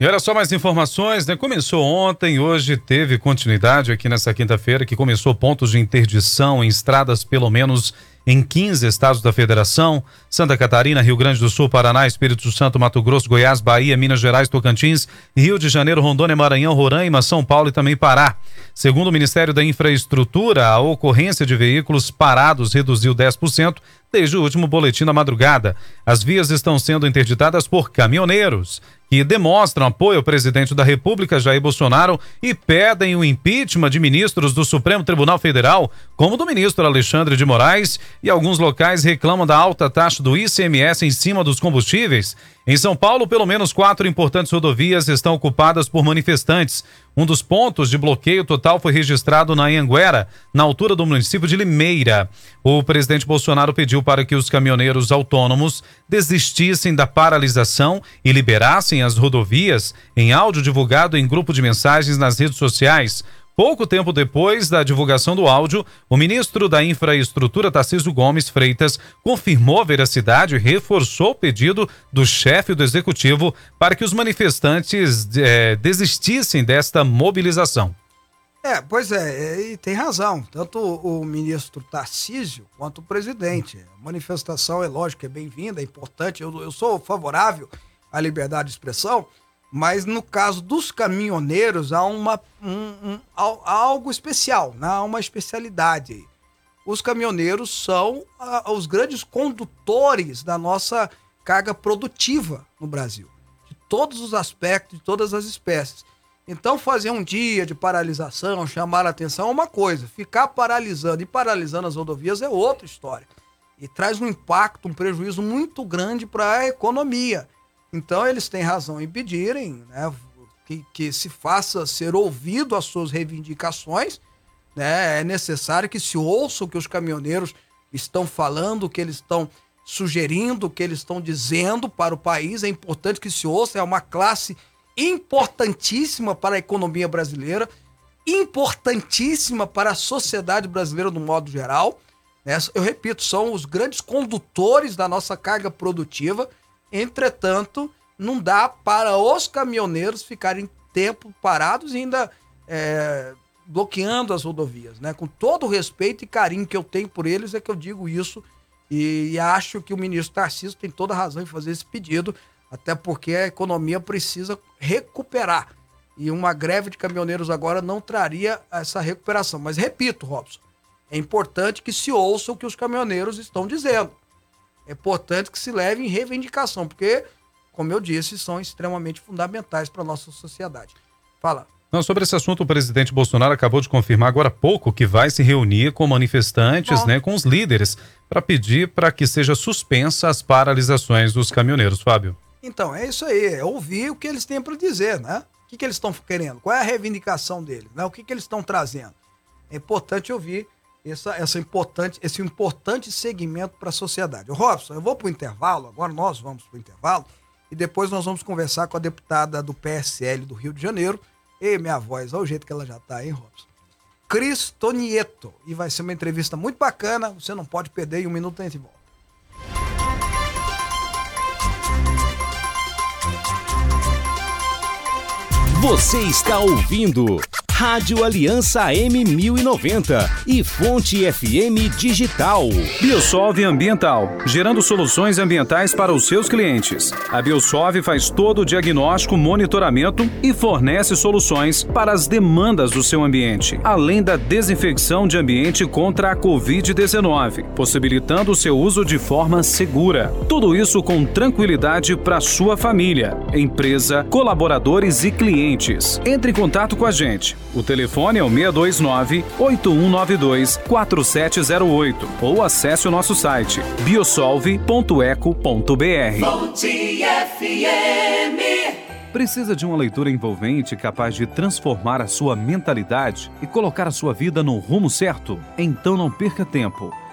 E olha só mais informações, né? Começou ontem, hoje teve continuidade aqui nessa quinta-feira, que começou pontos de interdição em estradas pelo menos em 15 estados da federação: Santa Catarina, Rio Grande do Sul, Paraná, Espírito Santo, Mato Grosso, Goiás, Bahia, Minas Gerais, Tocantins, Rio de Janeiro, Rondônia, Maranhão, Roraima, São Paulo e também Pará. Segundo o Ministério da Infraestrutura, a ocorrência de veículos parados reduziu 10% desde o último boletim da madrugada. As vias estão sendo interditadas por caminhoneiros que demonstram apoio ao presidente da República, Jair Bolsonaro, e pedem o impeachment de ministros do Supremo Tribunal Federal, como do ministro Alexandre de Moraes, e alguns locais reclamam da alta taxa do ICMS em cima dos combustíveis. Em São Paulo, pelo menos quatro importantes rodovias estão ocupadas por manifestantes. Um dos pontos de bloqueio total foi registrado na Anhanguera, na altura do município de Limeira. O presidente Bolsonaro pediu para que os caminhoneiros autônomos desistissem da paralisação e liberassem as rodovias em áudio divulgado em grupo de mensagens nas redes sociais. Pouco tempo depois da divulgação do áudio, o ministro da Infraestrutura, Tarcísio Gomes Freitas, confirmou a veracidade e reforçou o pedido do chefe do executivo para que os manifestantes é, desistissem desta mobilização. É, pois é, e tem razão. Tanto o ministro Tarcísio quanto o presidente. A manifestação é lógico, é bem-vinda, é importante. Eu, eu sou favorável à liberdade de expressão, mas no caso dos caminhoneiros há, uma, um, um, algo especial, né? há uma especialidade. Os caminhoneiros são ah, os grandes condutores da nossa carga produtiva no Brasil, de todos os aspectos, de todas as espécies. Então, fazer um dia de paralisação, chamar a atenção é uma coisa, ficar paralisando e paralisando as rodovias é outra história. E traz um impacto, um prejuízo muito grande para a economia. Então eles têm razão em pedirem né, que, que se faça ser ouvido as suas reivindicações. Né, é necessário que se ouça o que os caminhoneiros estão falando, que eles estão sugerindo, o que eles estão dizendo para o país. É importante que se ouça, é uma classe importantíssima para a economia brasileira, importantíssima para a sociedade brasileira no modo geral. Né? Eu repito, são os grandes condutores da nossa carga produtiva. Entretanto, não dá para os caminhoneiros ficarem tempo parados e ainda é, bloqueando as rodovias. Né? Com todo o respeito e carinho que eu tenho por eles, é que eu digo isso. E, e acho que o ministro Tarcísio tem toda a razão em fazer esse pedido até porque a economia precisa recuperar. E uma greve de caminhoneiros agora não traria essa recuperação. Mas repito, Robson, é importante que se ouça o que os caminhoneiros estão dizendo. É importante que se leve em reivindicação, porque, como eu disse, são extremamente fundamentais para a nossa sociedade. Fala. Não, sobre esse assunto, o presidente Bolsonaro acabou de confirmar agora há pouco que vai se reunir com manifestantes, né, com os líderes, para pedir para que seja suspensa as paralisações dos caminhoneiros, Fábio. Então, é isso aí, é ouvir o que eles têm para dizer, né? O que, que eles estão querendo? Qual é a reivindicação deles? Né? O que, que eles estão trazendo? É importante ouvir essa, essa importante, esse importante segmento para a sociedade. Robson, eu vou para o intervalo, agora nós vamos para o intervalo, e depois nós vamos conversar com a deputada do PSL do Rio de Janeiro. E minha voz, olha o jeito que ela já está, hein, Robson? Cris Tonieto. E vai ser uma entrevista muito bacana, você não pode perder, em um minuto a gente volta. Você está ouvindo Rádio Aliança M1090 e Fonte FM Digital. Biosolve Ambiental, gerando soluções ambientais para os seus clientes. A Biosolve faz todo o diagnóstico, monitoramento e fornece soluções para as demandas do seu ambiente, além da desinfecção de ambiente contra a Covid-19, possibilitando o seu uso de forma segura. Tudo isso com tranquilidade para sua família, empresa, colaboradores e clientes. Entre em contato com a gente. O telefone é o 629-8192-4708 ou acesse o nosso site biosolve.eco.br. Precisa de uma leitura envolvente capaz de transformar a sua mentalidade e colocar a sua vida no rumo certo? Então não perca tempo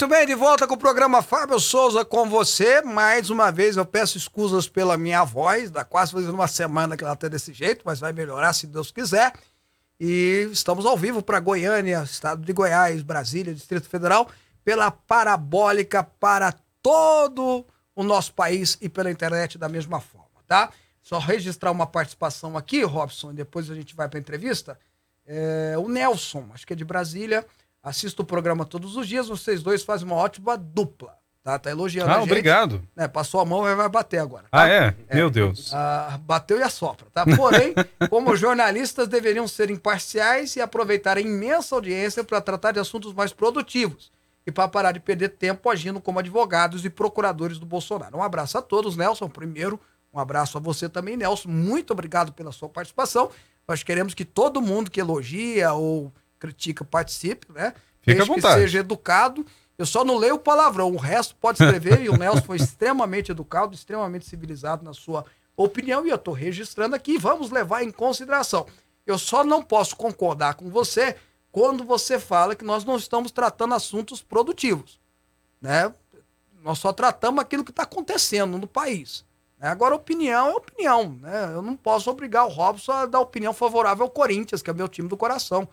Muito bem, de volta com o programa Fábio Souza com você. Mais uma vez eu peço escusas pela minha voz. Dá quase fazendo uma semana que ela está desse jeito, mas vai melhorar se Deus quiser. E estamos ao vivo para Goiânia, estado de Goiás, Brasília, Distrito Federal, pela parabólica para todo o nosso país e pela internet da mesma forma, tá? Só registrar uma participação aqui, Robson, e depois a gente vai para a entrevista. É, o Nelson, acho que é de Brasília Assisto o programa todos os dias, vocês dois fazem uma ótima dupla. Tá, tá elogiando ah, a gente. obrigado. É, passou a mão e vai bater agora. Tá? Ah, é? é? Meu Deus. Ah, bateu e assopra, tá? Porém, como jornalistas deveriam ser imparciais e aproveitar a imensa audiência para tratar de assuntos mais produtivos e para parar de perder tempo agindo como advogados e procuradores do Bolsonaro. Um abraço a todos, Nelson. Primeiro, um abraço a você também, Nelson. Muito obrigado pela sua participação. Nós queremos que todo mundo que elogia ou critica, participe, né? Fica Desde à vontade. que seja educado. Eu só não leio o palavrão, o resto pode escrever. e o Nelson foi extremamente educado, extremamente civilizado na sua opinião, e eu estou registrando aqui. Vamos levar em consideração. Eu só não posso concordar com você quando você fala que nós não estamos tratando assuntos produtivos. Né? Nós só tratamos aquilo que está acontecendo no país. Né? Agora, opinião é opinião. Né? Eu não posso obrigar o Robson a dar opinião favorável ao Corinthians, que é meu time do coração.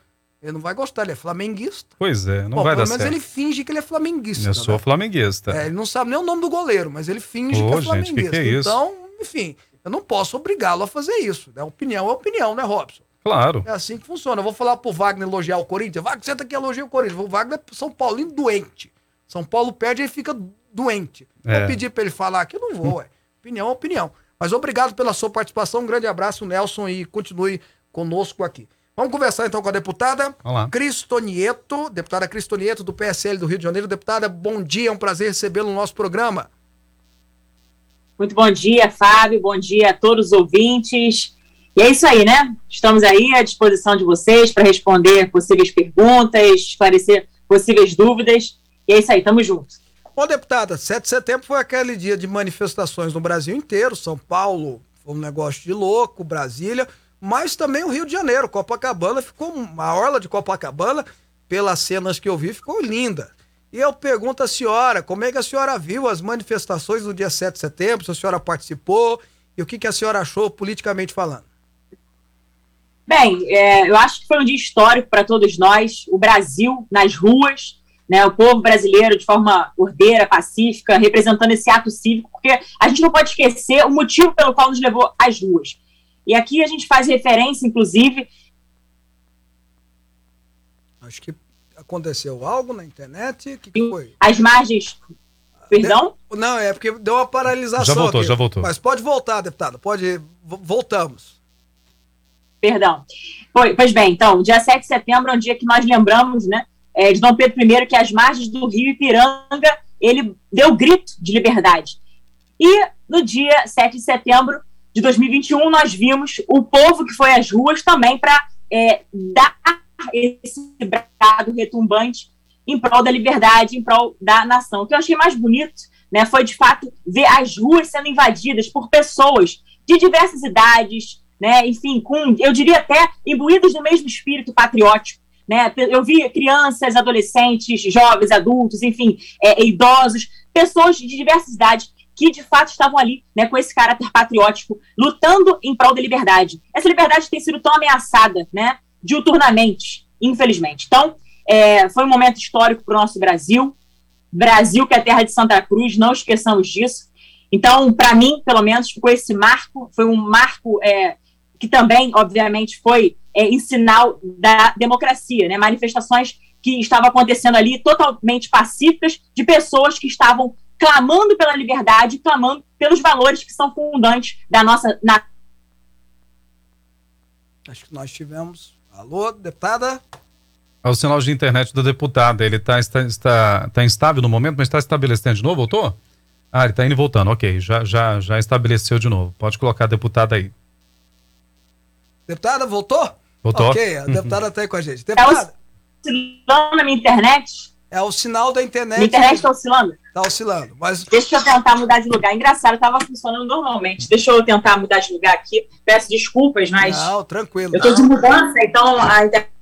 Ele não vai gostar, ele é flamenguista. Pois é, não Bom, vai dar certo. Menos ele finge que ele é flamenguista. Eu sou flamenguista. É, ele não sabe nem o nome do goleiro, mas ele finge Ô, que é flamenguista. Gente, que que é isso? Então, enfim, eu não posso obrigá-lo a fazer isso. Né? Opinião é opinião, né, Robson? Claro. É assim que funciona. Eu vou falar pro Wagner elogiar o Corinthians. Wagner, senta aqui e elogia o Corinthians. O Wagner é São Paulino doente. São Paulo perde e fica doente. É. Vou pedir para ele falar aqui, eu não vou, ué. Opinião é opinião. Mas obrigado pela sua participação, um grande abraço, Nelson, e continue conosco aqui. Vamos conversar então com a deputada. Cristonieto, deputada Cristonieto, do PSL do Rio de Janeiro. Deputada, bom dia, é um prazer recebê-lo no nosso programa. Muito bom dia, Fábio. Bom dia a todos os ouvintes. E é isso aí, né? Estamos aí à disposição de vocês para responder possíveis perguntas, esclarecer possíveis dúvidas. E é isso aí, tamo junto. Bom, deputada, 7 de setembro foi aquele dia de manifestações no Brasil inteiro. São Paulo foi um negócio de louco, Brasília, mas também o Rio de Janeiro. Copacabana ficou. A orla de Copacabana, pelas cenas que eu vi, ficou linda. E eu pergunto à senhora, como é que a senhora viu as manifestações do dia 7 de setembro? Se a senhora participou e o que, que a senhora achou politicamente falando? Bem, é, eu acho que foi um dia histórico para todos nós. O Brasil nas ruas, né, o povo brasileiro de forma ordeira, pacífica, representando esse ato cívico, porque a gente não pode esquecer o motivo pelo qual nos levou às ruas. E aqui a gente faz referência, inclusive. Acho que aconteceu algo na internet. O que, que foi? As margens. Perdão? Não, é porque deu uma paralisação. Já voltou, aqui. já voltou. Mas pode voltar, deputada. Pode. Voltamos. Perdão. Pois bem, então, dia 7 de setembro é um dia que nós lembramos, né, é, de Dom Pedro I, que às margens do Rio Ipiranga, ele deu grito de liberdade. E no dia 7 de setembro de 2021, nós vimos o povo que foi às ruas também para é, dar esse brado retumbante em prol da liberdade, em prol da nação. O que eu achei mais bonito né, foi, de fato, ver as ruas sendo invadidas por pessoas de diversas idades, né, enfim, com, eu diria até, imbuídos no mesmo espírito patriótico. Né? Eu vi crianças, adolescentes, jovens, adultos, enfim, é, idosos, pessoas de diversas idades que de fato estavam ali, né, com esse caráter patriótico, lutando em prol da liberdade. Essa liberdade tem sido tão ameaçada, né, diuturnamente, infelizmente. Então, é, foi um momento histórico para o nosso Brasil. Brasil, que é a terra de Santa Cruz, não esqueçamos disso. Então, para mim, pelo menos, ficou esse marco, foi um marco é, que também, obviamente, foi é, em sinal da democracia, né? Manifestações que estavam acontecendo ali totalmente pacíficas de pessoas que estavam clamando pela liberdade, clamando pelos valores que são fundantes da nossa. Na... Acho que nós tivemos. Alô, deputada? É o sinal de internet da deputada. Ele tá, está, está, está instável no momento, mas está estabelecendo de novo, voltou? Ah, ele está indo e voltando. Ok, já, já, já estabeleceu de novo. Pode colocar a deputada aí. Deputada, voltou? Voltou. Ok, a deputada está aí com a gente. Deputada. É oscilando na minha internet? É o sinal da internet. Minha internet está oscilando? Está oscilando. Mas... Deixa eu tentar mudar de lugar. Engraçado, estava funcionando normalmente. Deixa eu tentar mudar de lugar aqui. Peço desculpas, mas. Não, tranquilo. Eu estou de mudança, então a internet.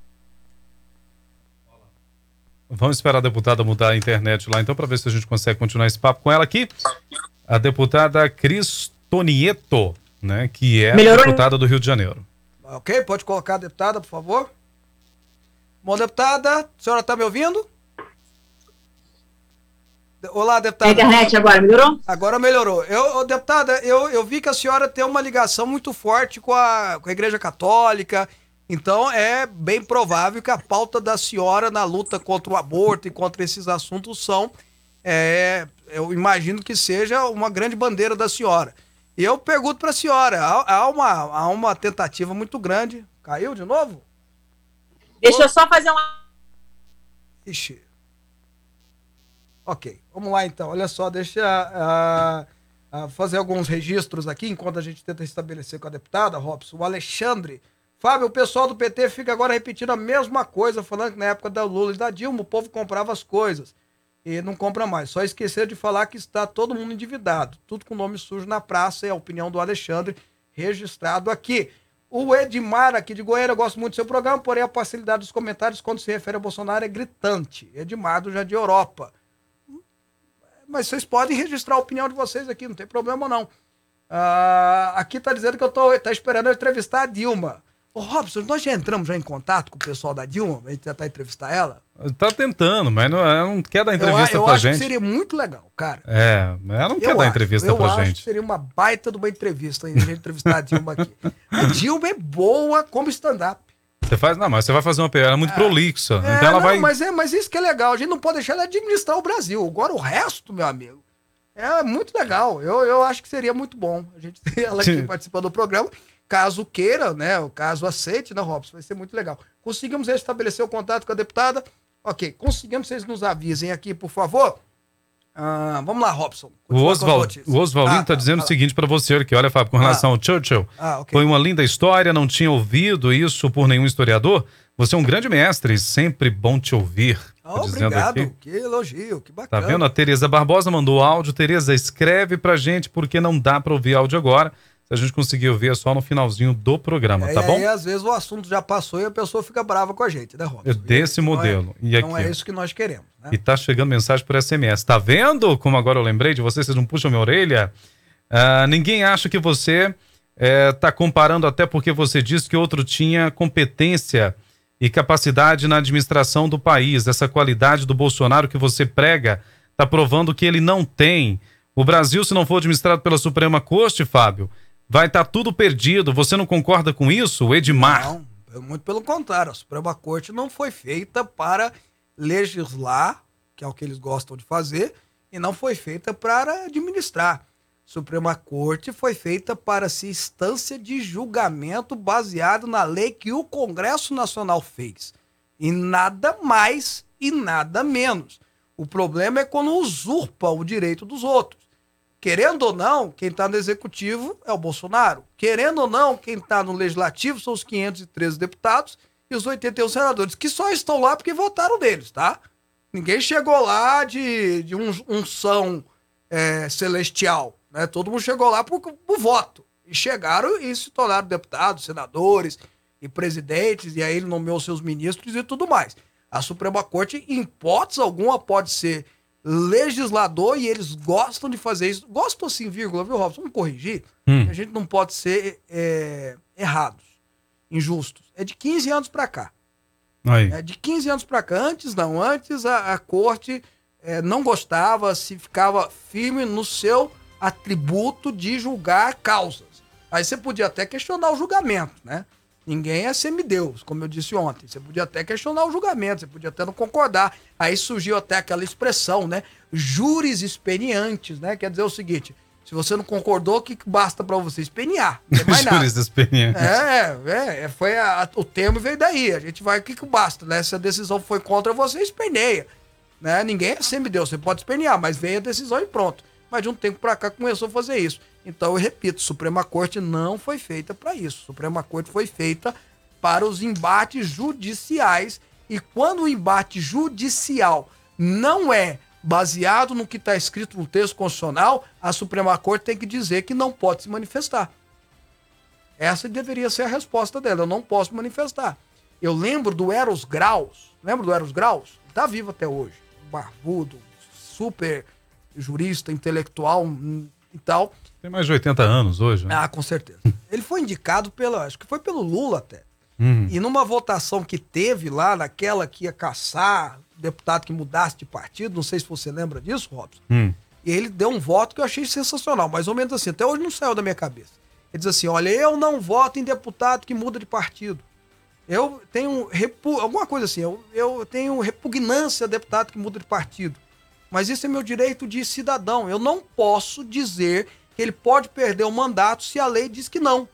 Vamos esperar a deputada mudar a internet lá, então, para ver se a gente consegue continuar esse papo com ela aqui. A deputada Cristonieto, né, que é Melhorou? deputada do Rio de Janeiro. Ok, pode colocar a deputada, por favor. Bom, deputada, a senhora está me ouvindo? Olá, deputada. A internet agora melhorou? Agora melhorou. Eu, deputada, eu, eu vi que a senhora tem uma ligação muito forte com a, com a Igreja Católica. Então é bem provável que a pauta da senhora na luta contra o aborto e contra esses assuntos são. É, eu imagino que seja uma grande bandeira da senhora. E eu pergunto para a senhora: há, há, uma, há uma tentativa muito grande. Caiu de novo? Deixa eu só fazer uma. Ixi. Ok, vamos lá então. Olha só, deixa uh, uh, fazer alguns registros aqui enquanto a gente tenta estabelecer com a deputada, Robson. O Alexandre. Fábio, o pessoal do PT fica agora repetindo a mesma coisa, falando que na época da Lula e da Dilma o povo comprava as coisas e não compra mais. Só esquecer de falar que está todo mundo endividado. Tudo com nome sujo na praça é a opinião do Alexandre, registrado aqui. O Edmar, aqui de Goiânia, eu gosto muito do seu programa, porém a parcialidade dos comentários quando se refere a Bolsonaro é gritante. Edmar do Jardim Europa. Mas vocês podem registrar a opinião de vocês aqui, não tem problema não. Ah, aqui tá dizendo que eu tô tá esperando eu entrevistar a Dilma. Ô Robson, nós já entramos já em contato com o pessoal da Dilma, a gente tentar entrevistar ela? Tá tentando, mas não, ela não quer dar entrevista eu, eu pra acho gente. que seria muito legal, cara. É, ela não eu quer acho, dar entrevista eu pra acho gente. Que seria uma baita de uma entrevista a gente entrevistar a Dilma aqui. A Dilma é boa como stand-up. Você faz, não, mas você vai fazer uma ela é muito prolixa. É, então ela não, vai. mas, é, mas isso que é legal. A gente não pode deixar ela administrar o Brasil. Agora o resto, meu amigo. É muito legal. Eu, eu acho que seria muito bom a gente ter ela aqui participando do programa. Caso queira, né? O caso aceite, né, Robson? Vai ser muito legal. Conseguimos restabelecer o contato com a deputada? Ok. Conseguimos, vocês nos avisem aqui, por favor. Ah, vamos lá, Robson. O, Oswald, o Oswaldinho Ah, está ah, dizendo ah, o seguinte para você aqui, olha, Fábio, com relação ao Churchill. Ah, ok. Foi uma linda história, não tinha ouvido isso por nenhum historiador. Você é um grande mestre, sempre bom te ouvir. Ah, Tá dizendo obrigado. Que elogio, que Tá bacana. vendo? A Tereza Barbosa mandou áudio. Tereza, escreve pra gente, porque não dá pra ouvir áudio agora. Se a gente conseguir ouvir é só no finalzinho do programa, É, tá e bom? aí, às vezes, o assunto já passou e a pessoa fica brava com a gente, né, Robson? É desse Não é- modelo. E Não aqui, é ó. isso que nós queremos, né? E tá chegando mensagem por SMS. Tá vendo como agora eu lembrei de você? Vocês não puxam minha orelha? Ah, ninguém acha que você eh, tá comparando até porque você disse que outro tinha competência e capacidade na administração do país. Essa qualidade do Bolsonaro que você prega tá provando que ele não tem. O Brasil, se não for administrado pela Suprema Corte, Fábio, vai estar tudo perdido. Você não concorda com isso, Edmar? Não, muito pelo contrário. A Suprema Corte não foi feita para legislar, que é o que eles gostam de fazer, e não foi feita para administrar. Suprema Corte foi feita para ser instância de julgamento baseado na lei que o Congresso Nacional fez. E nada mais e nada menos. O problema é quando usurpa o direito dos outros. Querendo ou não, quem está no executivo é o Bolsonaro. Querendo ou não, quem está no legislativo são os 513 deputados e os 81 senadores, que só estão lá porque votaram deles, tá? Ninguém chegou lá de, de um, unção é, celestial, né? Todo mundo chegou lá por, por voto. E chegaram e se tornaram deputados, senadores e presidentes, e aí ele nomeou seus ministros e tudo mais. A Suprema Corte, em hipótese alguma, pode ser legislador e eles gostam de fazer isso. Gostam assim, vírgula, viu, Robson? Vamos corrigir. Hum. A gente não pode ser é, errados, injustos. É de 15 anos para cá. Aí. É, de 15 anos para cá, antes não, antes a, a corte é, não gostava, se ficava firme no seu atributo de julgar causas. Aí você podia até questionar o julgamento, né? Ninguém é semideus, como eu disse ontem. Você podia até questionar o julgamento, você podia até não concordar. Aí surgiu até aquela expressão, né? Júris experientes, né? Quer dizer o seguinte: se você não concordou, o que basta para você? Espeniar. Não tem mais nada. Júris experientes. É, é, é, foi a- a- o termo veio daí. A gente vai, o que que basta, né? Se a decisão foi contra você, esperneia. Né? Ninguém é semideus, você pode espernear, mas veio a decisão e pronto. Mas de um tempo pra cá começou a fazer isso. Então eu repito, Suprema Corte não foi feita para isso. Suprema Corte foi feita para os embates judiciais e quando o embate judicial não é baseado no que está escrito no texto constitucional, a Suprema Corte tem que dizer que não pode se manifestar. Essa deveria ser a resposta dela. Eu não posso manifestar. Eu lembro do Eros Graus. Lembra do Eros Graus? Tá vivo até hoje. Barbudo, super jurista, intelectual e tal. Tem mais de 80 anos hoje, né? Ah, com certeza. Ele foi indicado pela, acho que foi pelo Lula até. Uhum. E numa votação que teve lá, naquela que ia caçar deputado que mudasse de partido, não sei se você lembra disso, Robson. Hum. E ele deu um voto que eu achei sensacional, mais ou menos assim, até hoje não saiu da minha cabeça. Ele diz assim: olha, eu não voto em deputado que muda de partido. Eu tenho repu... alguma coisa assim, eu, eu tenho repugnância a deputado que muda de partido. Mas isso é meu direito de cidadão. Eu não posso dizer que ele pode perder o mandato se a lei diz que não.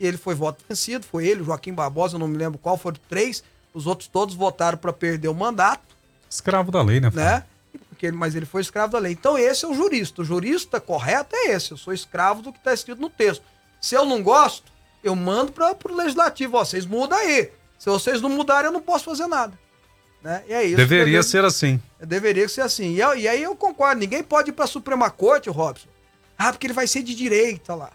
Ele foi voto vencido, foi ele, Joaquim Barbosa, eu não me lembro qual, foram três. Os outros todos votaram para perder o mandato Escravo da lei, né? Né? Porque, ele- mas ele foi escravo da lei. Então esse é o jurista. O jurista correto é esse. Eu sou escravo do que está escrito no texto. Se eu não gosto, eu mando para o legislativo. Ó, vocês mudam aí. Se vocês não mudarem, eu não posso fazer nada. Né? E é isso. Deveria ser assim. Deveria ser assim. E, e aí eu concordo. Ninguém pode ir para a Suprema Corte, Robson. Ah, porque ele vai ser de direita lá.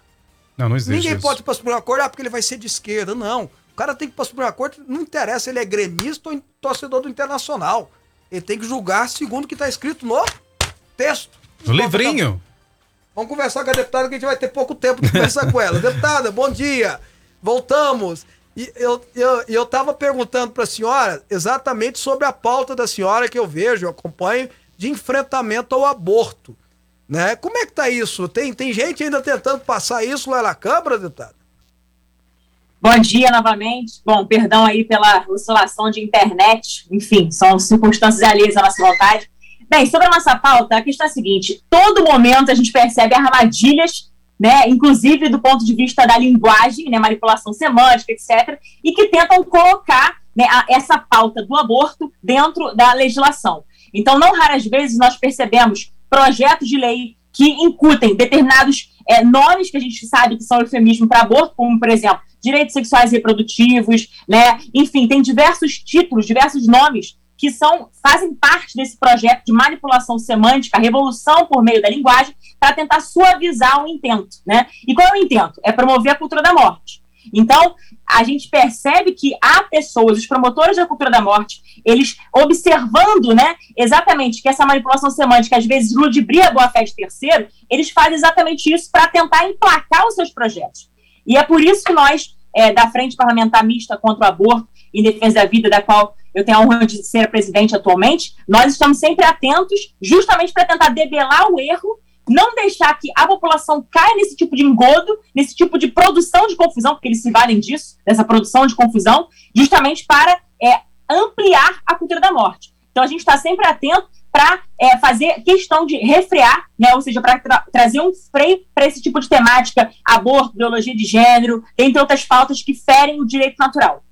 Não, não existe Ninguém isso. pode ir para a Suprema Corte, ah, porque ele vai ser de esquerda. Não. O cara tem que ir para a Suprema Corte, não interessa, ele é gremista ou torcedor do Internacional. Ele tem que julgar segundo o que está escrito no texto. No livrinho. Vamos conversar com a deputada, que a gente vai ter pouco tempo de conversar com ela. Deputada, bom dia. Voltamos. E eu, eu, eu tava perguntando para a senhora exatamente sobre a pauta da senhora que eu vejo, eu acompanho, de enfrentamento ao aborto. Né? Como é que tá isso? Tem, tem gente ainda tentando passar isso lá na Câmara, deputada? Bom dia novamente. Bom, perdão aí pela oscilação de internet. Enfim, são circunstâncias alheias à nossa vontade. Bem, sobre a nossa pauta, a questão é a seguinte: todo momento a gente percebe armadilhas, né, inclusive do ponto de vista da linguagem, né, manipulação semântica, etc., e que tentam colocar né, a, essa pauta do aborto dentro da legislação. Então, não raras vezes nós percebemos projetos de lei que incutem determinados é, nomes que a gente sabe que são eufemismo para aborto, como, por exemplo, direitos sexuais e reprodutivos, né? Enfim, tem diversos títulos, diversos nomes que são fazem parte desse projeto de manipulação semântica, revolução por meio da linguagem, para tentar suavizar o intento, né? E qual é o intento? É promover a cultura da morte. Então, a gente percebe que há pessoas, os promotores da cultura da morte, eles observando, né, exatamente que essa manipulação semântica às vezes ludibria a boa-fé de terceiro, eles fazem exatamente isso para tentar emplacar os seus projetos. E é por isso que nós, é, da Frente Parlamentar Mista contra o Aborto em Defesa da Vida, da qual eu tenho a honra de ser presidente atualmente, nós estamos sempre atentos, justamente para tentar debelar o erro não deixar que a população caia nesse tipo de engodo, nesse tipo de produção de confusão, porque eles se valem disso, dessa produção de confusão, justamente para é, ampliar a cultura da morte. Então a gente está sempre atento para é, fazer questão de refrear, né, ou seja, para tra trazer um freio para esse tipo de temática, aborto, biologia de gênero, entre outras pautas que ferem o direito natural.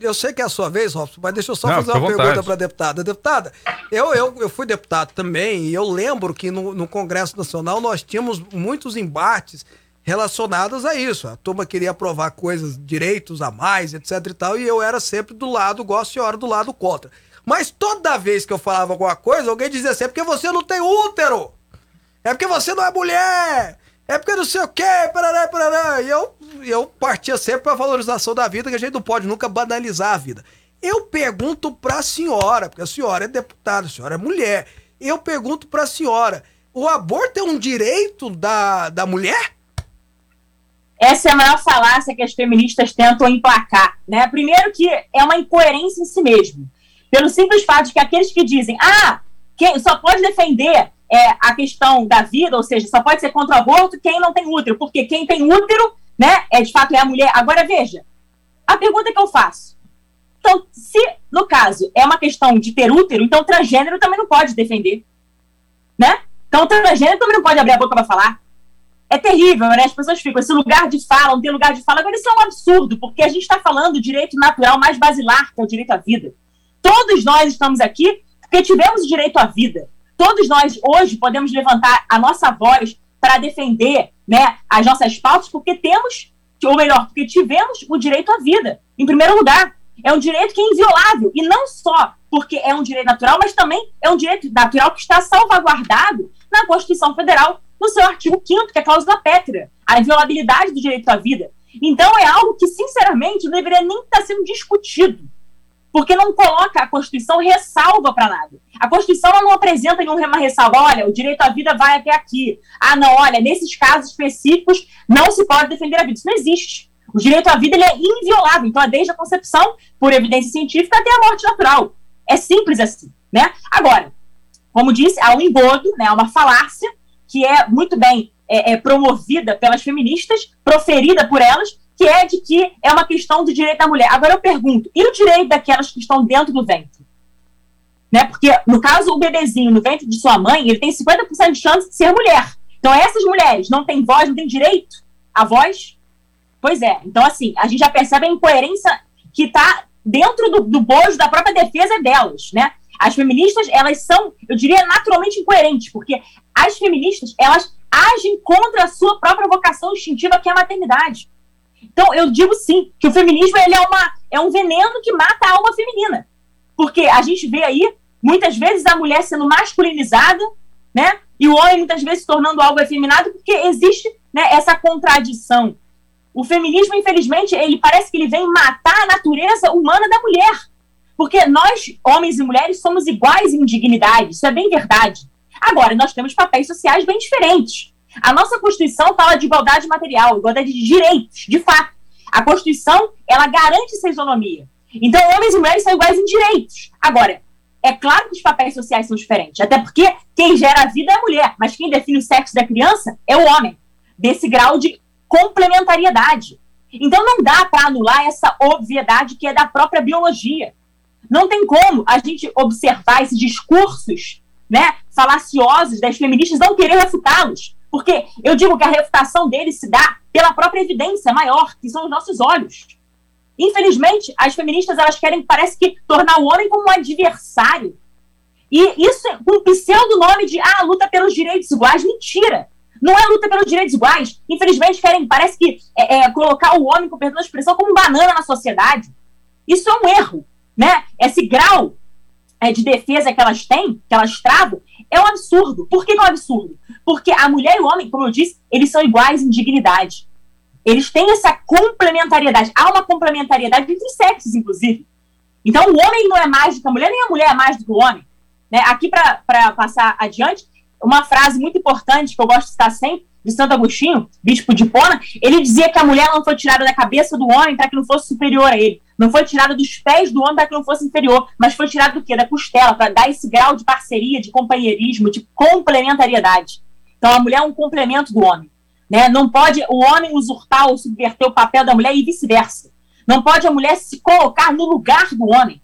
Eu sei que é a sua vez, Robson, mas deixa eu só Não, fazer uma pergunta para a deputada. Deputada, eu, eu, eu fui deputado também e eu lembro que no, no Congresso Nacional nós tínhamos muitos embates relacionados a isso. A turma queria aprovar coisas, direitos a mais, etc e tal, e eu era sempre do lado, gosto a senhora, do lado contra. Mas toda vez que eu falava alguma coisa, alguém dizia assim, é porque você não tem útero! É porque você não é mulher! É porque não sei o quê, parará, parará. E eu, eu partia sempre pra valorização da vida, que a gente não pode nunca banalizar a vida. Eu pergunto pra senhora, porque a senhora é deputada, a senhora é mulher. Eu pergunto pra senhora: o aborto é um direito da, da mulher? Essa é a maior falácia que as feministas tentam emplacar. Né? Primeiro, que é uma incoerência em si mesmo. Pelo simples fato de que aqueles que dizem, ah, quem só pode defender é, a questão da vida, ou seja, só pode ser contra o aborto quem não tem útero, porque quem tem útero, né, é de fato é a mulher. Agora veja, a pergunta que eu faço. Então, se no caso é uma questão de ter útero, então transgênero também não pode defender, né? Então transgênero também não pode abrir a boca para falar. É terrível, né? As pessoas ficam esse lugar de fala, não tem lugar de fala. Agora isso é um absurdo, porque a gente está falando do direito natural mais basilar, que é o direito à vida. Todos nós estamos aqui porque tivemos o direito à vida todos nós hoje podemos levantar a nossa voz para defender né, as nossas pautas, porque temos, ou melhor, porque tivemos o direito à vida, em primeiro lugar. É um direito que é inviolável, e não só porque é um direito natural, mas também é um direito natural que está salvaguardado na Constituição Federal, no seu artigo 5 que é a cláusula pétrea, a inviolabilidade do direito à vida. Então é algo que, sinceramente, não deveria nem estar sendo discutido porque não coloca a Constituição ressalva para nada. A Constituição não apresenta nenhuma ressalva, olha, o direito à vida vai até aqui. Ah, não, olha, nesses casos específicos não se pode defender a vida. Isso não existe. O direito à vida ele é inviolável, então é desde a concepção, por evidência científica, até a morte natural. É simples assim, né? Agora, como disse, há um engodo, né, uma falácia que é muito bem é, é, promovida pelas feministas, proferida por elas, que é de que é uma questão do direito da mulher. Agora eu pergunto, e o direito daquelas que estão dentro do ventre? Né? Porque, no caso, o bebezinho no ventre de sua mãe, ele tem 50% de chance de ser mulher. Então, essas mulheres não têm voz, não têm direito à voz? Pois é. Então, assim, a gente já percebe a incoerência que está dentro do, do bojo da própria defesa delas, né? As feministas, elas são, eu diria, naturalmente incoerentes, porque as feministas, elas agem contra a sua própria vocação instintiva, que é a maternidade. Então, eu digo sim, que o feminismo ele é, uma, é um veneno que mata a alma feminina. Porque a gente vê aí, muitas vezes, a mulher sendo masculinizada, né? E o homem, muitas vezes, se tornando algo efeminado, porque existe né, essa contradição. O feminismo, infelizmente, ele parece que ele vem matar a natureza humana da mulher. Porque nós, homens e mulheres, somos iguais em dignidade, isso é bem verdade. Agora, nós temos papéis sociais bem diferentes. A nossa Constituição fala de igualdade material, igualdade de direitos, de fato. A Constituição, ela garante essa isonomia. Então, homens e mulheres são iguais em direitos. Agora, é claro que os papéis sociais são diferentes, até porque quem gera a vida é a mulher, mas quem define o sexo da criança é o homem, desse grau de complementariedade. Então, não dá para anular essa obviedade que é da própria biologia. Não tem como a gente observar esses discursos né, falaciosos das feministas não querer refutá-los. Porque eu digo que a refutação deles se dá pela própria evidência maior, que são os nossos olhos. Infelizmente, as feministas elas querem, parece que, tornar o homem como um adversário. E isso com um pseudo nome de ah, luta pelos direitos iguais. Mentira! Não é luta pelos direitos iguais. Infelizmente, querem, parece que, é, é, colocar o homem, com perdão da expressão, como um banana na sociedade. Isso é um erro. Né? Esse grau é, de defesa que elas têm, que elas travam, é um absurdo. Por que, que é um absurdo? Porque a mulher e o homem, como eu disse, eles são iguais em dignidade. Eles têm essa complementariedade. Há uma complementariedade entre sexos, inclusive. Então, o homem não é mais do que a mulher, nem a mulher é mais do que o homem. Né? Aqui, para passar adiante, uma frase muito importante que eu gosto de citar sempre, de Santo Agostinho, bispo de Pona, ele dizia que a mulher não foi tirada da cabeça do homem para que não fosse superior a ele. Não foi tirada dos pés do homem para que não fosse inferior, mas foi tirada do quê? Da costela, para dar esse grau de parceria, de companheirismo, de complementariedade. Então a mulher é um complemento do homem. Né? Não pode o homem usurpar ou subverter o papel da mulher e vice-versa. Não pode a mulher se colocar no lugar do homem,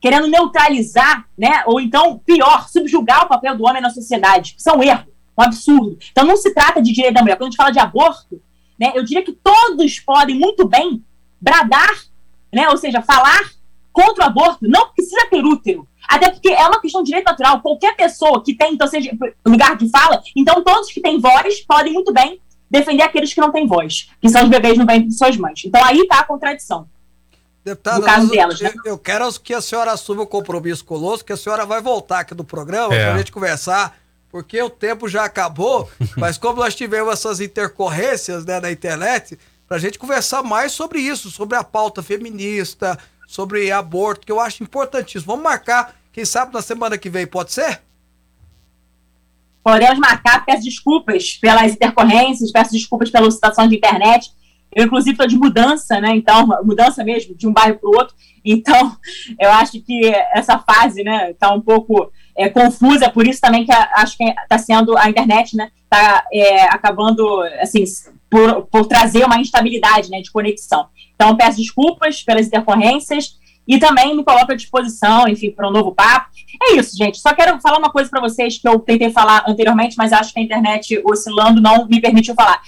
querendo neutralizar, né? ou então, pior, subjugar o papel do homem na sociedade. Isso é um erro um absurdo. Então não se trata de direito da mulher. Quando a gente fala de aborto, né, eu diria que todos podem muito bem bradar, né, ou seja, falar contra o aborto. Não precisa ter útero. Até porque é uma questão de direito natural. Qualquer pessoa que tem, então, seja lugar de fala, então todos que têm voz podem muito bem defender aqueles que não têm voz, que são os bebês no ventre de suas mães. Então aí está a contradição. Deputada, no caso delas, né? eu, quero que a senhora assuma o compromisso conosco, que a senhora vai voltar aqui do programa é. para a gente conversar porque o tempo já acabou, mas como nós tivemos essas intercorrências né, na internet, para a gente conversar mais sobre isso, sobre a pauta feminista, sobre aborto, que eu acho importantíssimo. Vamos marcar, quem sabe, na semana que vem, pode ser? Podemos marcar, peço desculpas pelas intercorrências, peço desculpas pela situação de internet. Eu, inclusive, estou de mudança, né? Então, mudança mesmo, de um bairro para o outro. Então, eu acho que essa fase, né, está um pouco é, confusa, por isso também que a, acho que está sendo a internet, né, está é, acabando, assim, por, por trazer uma instabilidade, né, de conexão. Então, peço desculpas pelas intercorrências e também me coloco à disposição, enfim, para um novo papo. É isso, gente. Só quero falar uma coisa para vocês que eu tentei falar anteriormente, mas acho que a internet oscilando não me permitiu falar.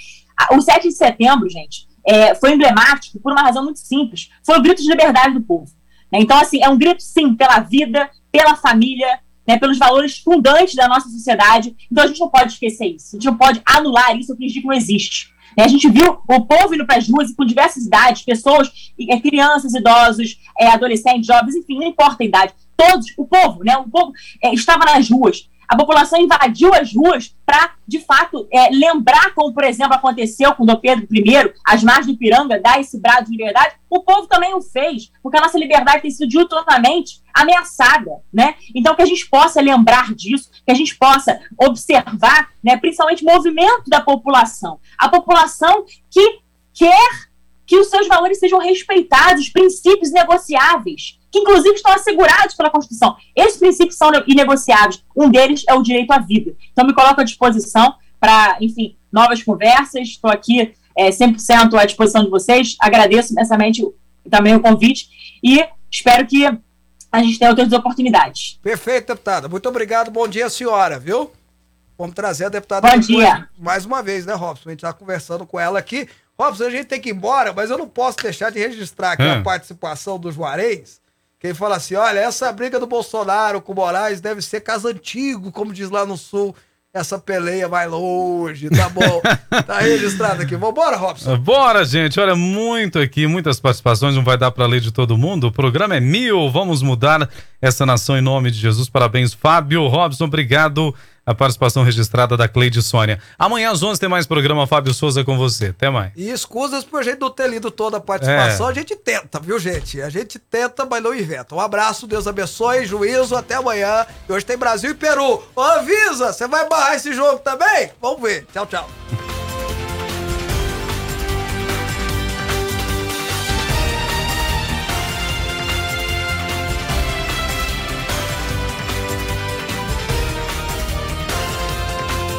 O 7 de setembro, gente, é, foi emblemático por uma razão muito simples. Foi o grito de liberdade do povo. Né? Então, assim, é um grito, sim, pela vida, pela família, né, pelos valores fundantes da nossa sociedade. Então a gente não pode esquecer isso. A gente não pode anular isso fingir que não existe. Né, a gente viu o povo indo para as ruas com diversas idades, pessoas, é, crianças, idosos, é, adolescentes, jovens, enfim, não importa a idade. Todos, o povo, né? O povo é, estava nas ruas a população invadiu as ruas para, de fato, é, lembrar como, por exemplo, aconteceu com Dom Pedro I, as margens do Ipiranga, dar esse brado de liberdade, o povo também o fez, porque a nossa liberdade tem sido diuturnamente ameaçada, né? Então, que a gente possa lembrar disso, que a gente possa observar, né, principalmente movimento da população. A população que quer que os seus valores sejam respeitados, princípios negociáveis que inclusive estão assegurados pela Constituição. Esses princípios são inegociáveis. Um deles é o direito à vida. Então, me coloco à disposição para, enfim, novas conversas. Estou aqui é, 100% à disposição de vocês. Agradeço imensamente também o convite e espero que a gente tenha outras oportunidades. Perfeito, deputada. Muito obrigado. Bom dia, senhora, viu? Vamos trazer a deputada Bom dia. mais uma vez, né, Robson? A gente está conversando com ela aqui. Robson, a gente tem que ir embora, mas eu não posso deixar de registrar aqui a participação do Juarez quem fala assim, olha, essa briga do Bolsonaro com o Moraes deve ser caso antigo, como diz lá no Sul. Essa peleia vai longe, tá bom? tá registrado aqui. Vambora, Robson? Bora, gente. Olha, muito aqui, muitas participações, não vai dar para ler de todo mundo. O programa é mil, vamos mudar essa nação em nome de Jesus. Parabéns, Fábio. Robson, obrigado a participação registrada da Cleide Sônia. Amanhã às 11 tem mais programa Fábio Souza com você. Até mais. E escusas por gente não ter lido toda a participação. É. A gente tenta, viu, gente? A gente tenta, mas não inventa. Um abraço, Deus abençoe, juízo, até amanhã. E hoje tem Brasil e Peru. Ô, avisa, você vai barrar esse jogo também? Vamos ver. Tchau, tchau.